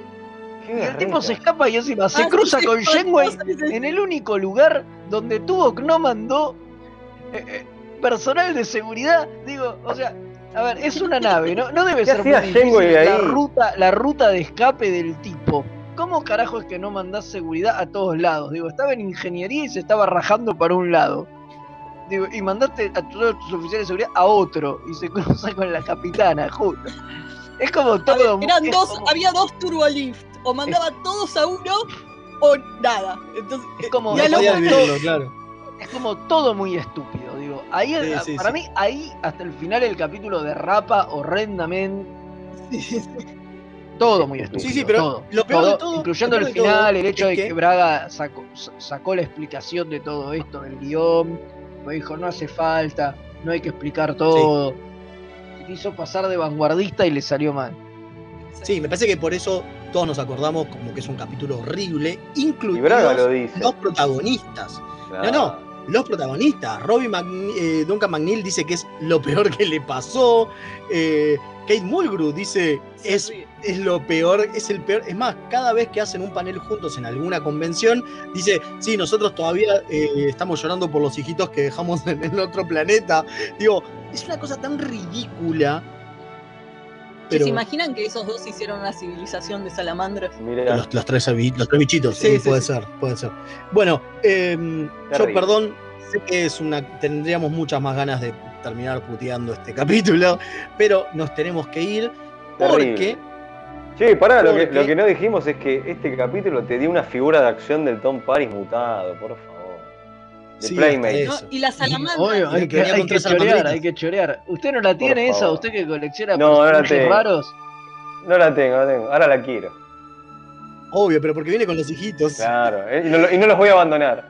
Speaker 3: Qué
Speaker 4: Y el tipo se escapa y encima se
Speaker 2: Ah,
Speaker 4: cruza
Speaker 2: sí,
Speaker 4: con
Speaker 2: sí,
Speaker 4: Shenwei
Speaker 2: sí, sí, sí.
Speaker 4: en el único lugar donde Tuvok no mandó eh, eh, personal de seguridad. Digo, o sea, a ver, es una nave, ¿no? No debe
Speaker 3: ¿Qué
Speaker 4: ser muy difícil la ruta, la ruta de escape del tipo. ¿Cómo carajo es que no mandás seguridad a todos lados? Digo, estaba en ingeniería y se estaba rajando para un lado. Digo, y mandaste a todos tus oficiales de seguridad a otro y se cruza con la capitana, justo. Es como
Speaker 2: A ver,
Speaker 4: todo.
Speaker 2: eran dos,
Speaker 4: como-
Speaker 2: había dos turbolift. O mandaba todos a uno o nada. Entonces,
Speaker 4: es como, es
Speaker 2: lo
Speaker 4: todo-
Speaker 1: verlo, claro.
Speaker 4: es como todo muy estúpido, digo. Ahí,
Speaker 1: Sí,
Speaker 4: a-
Speaker 1: sí,
Speaker 4: para
Speaker 1: sí.
Speaker 4: mí, ahí hasta el final el capítulo derrapa horrendamente. Todo muy estúpido.
Speaker 1: Sí, sí, pero
Speaker 4: todo,
Speaker 1: lo peor de todo-
Speaker 4: incluyendo el final, el hecho de que,
Speaker 1: que-
Speaker 4: Braga sacó, sa- sacó la explicación de todo esto del guion. Me dijo, no hace falta, no hay que explicar todo. Se quiso pasar de vanguardista y le salió mal.
Speaker 1: Sí, me parece que por eso todos nos acordamos como que es un capítulo horrible,
Speaker 3: lo
Speaker 1: incluidos
Speaker 3: dice.
Speaker 1: los protagonistas.
Speaker 3: Claro.
Speaker 1: No, no, los protagonistas. Robbie eh, Duncan McNeil dice que es lo peor que le pasó. eh, Kate Mulgrew dice es, es lo peor, es el peor. Es más, cada vez que hacen un panel juntos en alguna convención, dice, sí, nosotros todavía eh, estamos llorando por los hijitos que dejamos en el otro planeta. Digo, es una cosa tan ridícula.
Speaker 2: ¿Se
Speaker 1: Pero
Speaker 2: imaginan que esos dos hicieron una civilización de salamandras?
Speaker 1: Los, los tres, los tres bichitos,
Speaker 2: Sí,
Speaker 1: sí,
Speaker 2: sí,
Speaker 1: puede
Speaker 2: sí.
Speaker 1: ser, puede ser. Bueno, em, yo perdón, sé que es una. Tendríamos muchas más ganas de terminar puteando este capítulo, pero nos tenemos que ir porque.
Speaker 3: Terrible. Che, pará, lo que, lo que no dijimos es que este capítulo te dio una figura de acción del Tom Paris mutado, por favor. De
Speaker 1: Sí,
Speaker 3: Playmate.
Speaker 2: Y la salamandra.
Speaker 4: Obvio, hay que, hay que chorear, hay que chorear. ¿Usted no la tiene esa?
Speaker 3: favor.
Speaker 4: ¿Usted que colecciona
Speaker 3: No, no la
Speaker 4: personajes
Speaker 3: tengo.
Speaker 4: raros?
Speaker 3: No la tengo, no la tengo. Ahora la quiero.
Speaker 1: Obvio, pero porque viene con los hijitos.
Speaker 3: Claro. eh, Y no, lo- y no los voy a abandonar.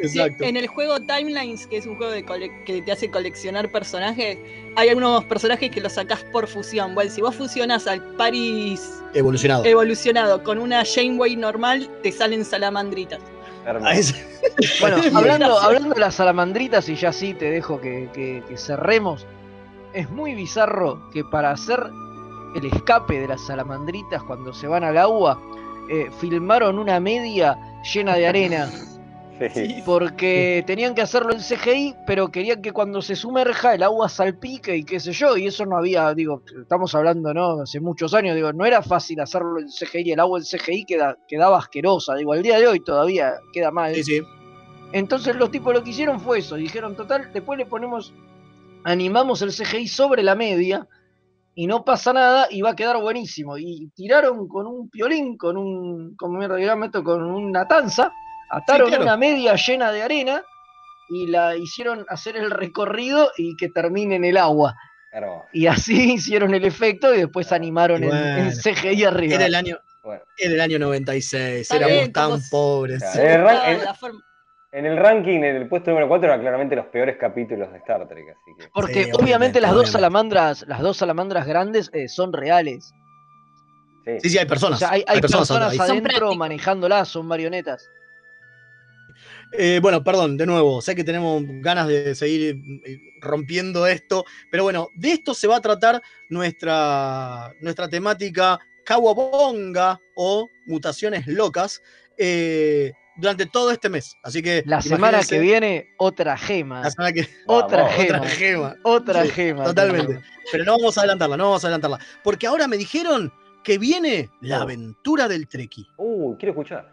Speaker 1: Exacto.
Speaker 2: en el juego Timelines, que es un juego de que te hace coleccionar personajes, hay algunos personajes que los sacás por fusión. Bueno, si vos fusionas al Paris
Speaker 1: Evolucionado.
Speaker 2: evolucionado con una Janeway normal, te salen salamandritas.
Speaker 4: Bueno, hablando, hablando de las salamandritas, y ya sí te dejo que, que- que cerremos, es muy bizarro que para hacer el escape de las salamandritas cuando se van al agua, eh, filmaron una media llena de arena.
Speaker 3: Sí.
Speaker 4: Porque tenían que hacerlo en CGI, pero querían que cuando se sumerja el agua salpique y qué sé yo, y eso no había, digo, estamos hablando, ¿no? Hace muchos años, digo, no era fácil hacerlo en CGI, el agua en CGI queda, quedaba asquerosa, digo, al día de hoy todavía queda mal.
Speaker 1: sí, sí.
Speaker 4: Entonces los tipos lo que hicieron fue eso, dijeron, total, después le ponemos, animamos el CGI sobre la media y no pasa nada y va a quedar buenísimo. Y tiraron con un piolín, con un, como digamos esto, con una tanza, ataron
Speaker 1: claro.
Speaker 4: una media llena de arena y la hicieron hacer el recorrido y que termine en el agua. Y así hicieron el efecto y después animaron en- en,
Speaker 1: Bueno.
Speaker 4: CGI arriba.
Speaker 1: Era el año,
Speaker 3: Bueno.
Speaker 1: era el año 96,
Speaker 2: Está
Speaker 1: éramos
Speaker 2: bien,
Speaker 1: tan pobres.
Speaker 3: Claro, en, el en- en ranking, en el puesto número 4, eran claramente los peores capítulos de Star Trek. Así que.
Speaker 4: Porque
Speaker 1: Sí,
Speaker 4: obviamente, las dos salamandras, las dos salamandras grandes eh, son reales.
Speaker 3: Sí.
Speaker 1: Sí, sí, hay
Speaker 4: O
Speaker 1: personas.
Speaker 4: sea, hay, hay personas.
Speaker 2: Son
Speaker 4: adentro manejándolas, son marionetas.
Speaker 1: Eh, bueno, perdón, de nuevo, sé que tenemos ganas de seguir eh, rompiendo esto, pero bueno, de esto se va a tratar nuestra, nuestra temática Kawabonga o mutaciones locas eh, durante todo este mes. Así que
Speaker 4: La semana que viene, otra gema.
Speaker 1: la semana que
Speaker 4: Otra
Speaker 3: Vamos.
Speaker 4: gema.
Speaker 1: otra gema.
Speaker 4: Otra
Speaker 1: Sí,
Speaker 4: gema.
Speaker 1: Totalmente. Pero no vamos a adelantarla, no vamos a adelantarla. Porque ahora me dijeron que viene la
Speaker 3: Oh.
Speaker 1: aventura del Treki.
Speaker 3: Uy, quiero escuchar.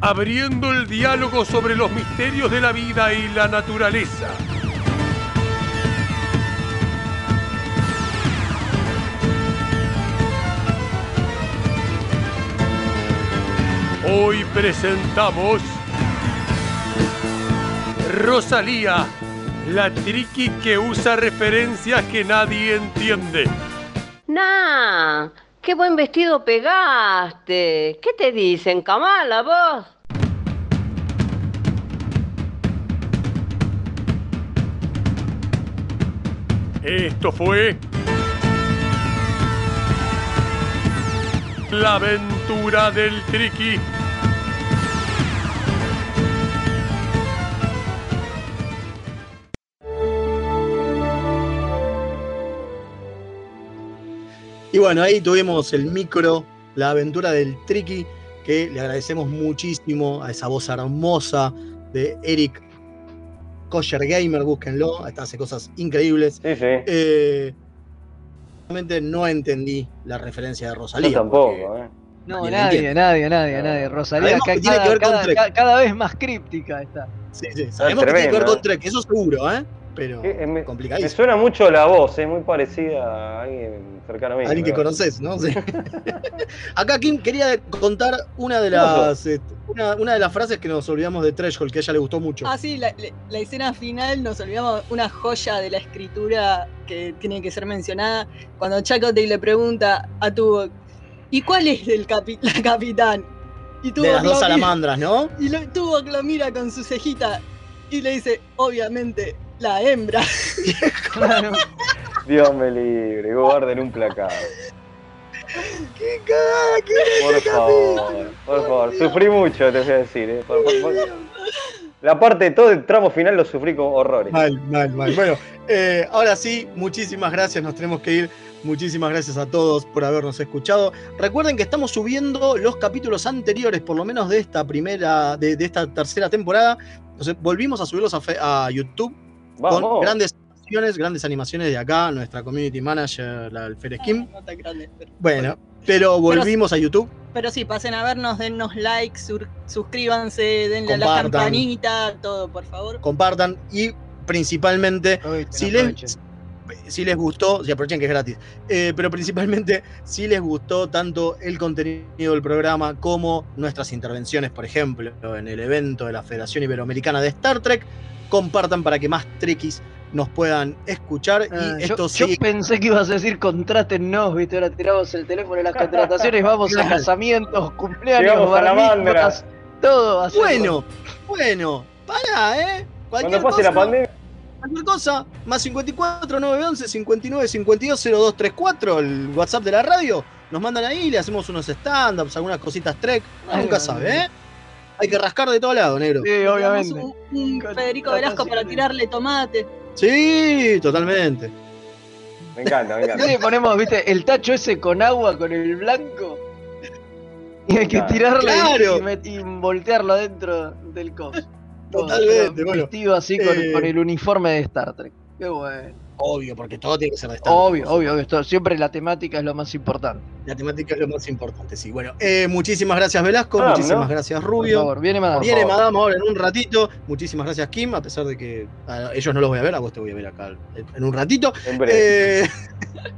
Speaker 17: abriendo el diálogo sobre los misterios de la vida y la naturaleza. Hoy presentamos Rosalía, la triqui que usa referencias que nadie entiende.
Speaker 18: Nah, qué buen vestido pegaste. ¿Qué te dicen, Kamala, vos?
Speaker 17: Esto fue La aventura del Triqui.
Speaker 1: Bueno, ahí tuvimos el micro, la aventura del Tricky, que le agradecemos muchísimo a esa voz hermosa de Eric Kosher Gamer, búsquenlo, hasta hace cosas increíbles.
Speaker 3: Sí, sí.
Speaker 1: Eh, realmente no entendí la referencia de Rosalía.
Speaker 3: Yo tampoco,
Speaker 1: porque-
Speaker 3: ¿eh?
Speaker 4: No,
Speaker 1: Nadie
Speaker 4: nadie, nadie, nadie, nadie. Rosalía
Speaker 1: que tiene
Speaker 4: cada,
Speaker 1: que ver con
Speaker 4: cada-
Speaker 1: Trek.
Speaker 4: ca- cada vez más críptica está.
Speaker 1: Sí, sí, sabemos que tiene que ver con
Speaker 3: ¿eh?
Speaker 1: Trek, eso seguro, ¿eh? Pero
Speaker 3: Eh, Me
Speaker 1: complicadísimo.
Speaker 3: suena mucho la voz, es muy parecida a alguien cercano a mí.
Speaker 1: Alguien que conoces, ¿no? Sí. Acá Kim quería contar una de las eh, una, una de las frases que nos olvidamos de Threshold, que a ella le gustó mucho.
Speaker 2: Ah, sí, la, la- la escena final, nos olvidamos, una joya de la escritura que tiene que ser mencionada, cuando Chakotay le pregunta a Tuvok, ¿y cuál es el capi- la capitán? Y
Speaker 1: de las
Speaker 2: lo
Speaker 1: dos
Speaker 2: mira-
Speaker 1: salamandras, ¿no?
Speaker 2: Y lo, Tuvok lo mira con su cejita y le dice, obviamente, la hembra.
Speaker 3: Dios me libre, guarden un placar.
Speaker 1: ¡Qué cagada! ¡Qué
Speaker 3: Por favor, por favor. Sufrí mucho, te voy a decir. ¿eh? Por- por- por- La parte de todo el tramo final lo sufrí con horrores.
Speaker 1: Mal, mal, mal. Bueno, eh, ahora sí, muchísimas gracias, nos tenemos que ir. Muchísimas gracias a todos por habernos escuchado. Recuerden que estamos subiendo los capítulos anteriores, por lo menos de esta primera, de, de esta tercera temporada. Entonces, volvimos a subirlos a, fe- a YouTube
Speaker 3: Vamos.
Speaker 1: con grandes animaciones, grandes animaciones de acá, nuestra community manager, la Alfer Kim.
Speaker 2: No tan grande, pero-
Speaker 1: Bueno, pero volvimos a YouTube.
Speaker 2: Pero sí, pasen a vernos, dennos like, sur- suscríbanse, denle a la campanita, todo, por favor.
Speaker 1: compartan y principalmente si les,
Speaker 4: aprovechen.
Speaker 1: si les gustó, si aprovechen que es gratis, eh, pero principalmente si les gustó tanto el contenido del programa como nuestras intervenciones, por ejemplo, en el evento de la Federación Iberoamericana de Star Trek, compartan para que más trekkies nos puedan escuchar
Speaker 4: Ah,
Speaker 1: y
Speaker 4: yo,
Speaker 1: esto
Speaker 4: yo
Speaker 1: sigue
Speaker 4: pensé que ibas a decir contrátennos, viste, ahora tiramos el teléfono de las contrataciones, vamos a casamientos, cumpleaños,
Speaker 3: Llegamos a la
Speaker 4: barbitos, todo hacemos.
Speaker 1: Bueno, bueno, pará, ¿eh? Cualquier
Speaker 3: Cuando pase la
Speaker 1: cosa-
Speaker 3: pandemia,
Speaker 1: Cualquier cosa, más 54 911 59 52 0234, el WhatsApp de la radio. Nos mandan ahí, le hacemos unos stand-ups, algunas cositas trek. Uno
Speaker 4: Ay,
Speaker 1: nunca
Speaker 4: ay,
Speaker 1: sabe. ¿eh? Hay que rascar de todo lado, negro.
Speaker 4: Sí, obviamente.
Speaker 2: Un, un Federico Velasco para tirarle tomate.
Speaker 1: Sí, totalmente.
Speaker 3: me encanta, me
Speaker 4: ¿Qué
Speaker 3: encanta.
Speaker 4: le ponemos, viste, el tacho ese con agua, con el blanco? Y hay que
Speaker 3: Claro.
Speaker 4: tirarlo y-
Speaker 1: Claro.
Speaker 4: y, met- y voltearlo adentro del coso.
Speaker 1: Totalmente, bueno.
Speaker 4: Vestido así con,
Speaker 1: Eh.
Speaker 4: con el uniforme de Star Trek. Qué bueno.
Speaker 1: Obvio, porque todo tiene que ser de Star
Speaker 4: Obvio,
Speaker 1: Wars.
Speaker 4: obvio, esto, siempre la temática es lo más importante.
Speaker 1: La temática es lo más importante, sí. Bueno, eh, muchísimas gracias Velasco,
Speaker 3: Madame,
Speaker 1: muchísimas
Speaker 3: ¿no?
Speaker 1: gracias
Speaker 4: Por
Speaker 1: Rubio.
Speaker 4: favor, viene Madame.
Speaker 1: Viene. Madame ahora en un ratito. Muchísimas gracias Kim, a pesar de que a ellos no los voy a ver, a vos te voy a ver acá en un ratito.
Speaker 3: En breve.
Speaker 1: Eh,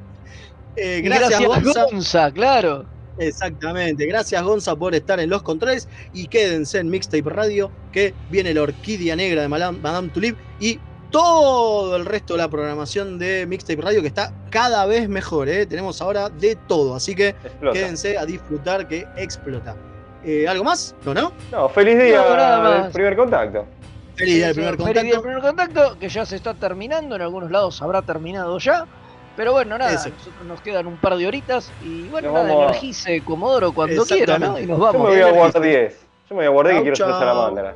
Speaker 1: eh, gracias,
Speaker 4: gracias,
Speaker 1: Gonza.
Speaker 4: Gonza, claro.
Speaker 1: Exactamente. Gracias, Gonza, por estar en los controles. Y quédense en Mixtape Radio, que viene la orquídea negra de Madame, Madame Tulip y todo el resto de la programación de Mixtape Radio, que está cada vez mejor. ¿eh? Tenemos ahora de todo. Así que
Speaker 3: Explota.
Speaker 1: quédense a disfrutar que explota. Eh, ¿Algo más? ¿No, no?
Speaker 3: No, feliz día
Speaker 4: No, nada
Speaker 3: del
Speaker 4: más.
Speaker 3: primer contacto.
Speaker 1: Feliz día del primer
Speaker 4: sí, feliz día del
Speaker 1: contacto.
Speaker 4: primer contacto, que ya se está terminando, en algunos lados habrá terminado ya. Pero bueno, nada,
Speaker 1: Eso.
Speaker 4: nosotros nos quedan un par de horitas y bueno,
Speaker 3: Nos
Speaker 4: nada,
Speaker 3: a-
Speaker 4: energice Comodoro cuando quiera, ¿no? Y nos
Speaker 3: Yo
Speaker 4: vamos.
Speaker 3: me voy a guardar 10. Yo me voy a guardar que
Speaker 1: Chau,
Speaker 3: quiero ser
Speaker 1: chau.
Speaker 3: salamandra.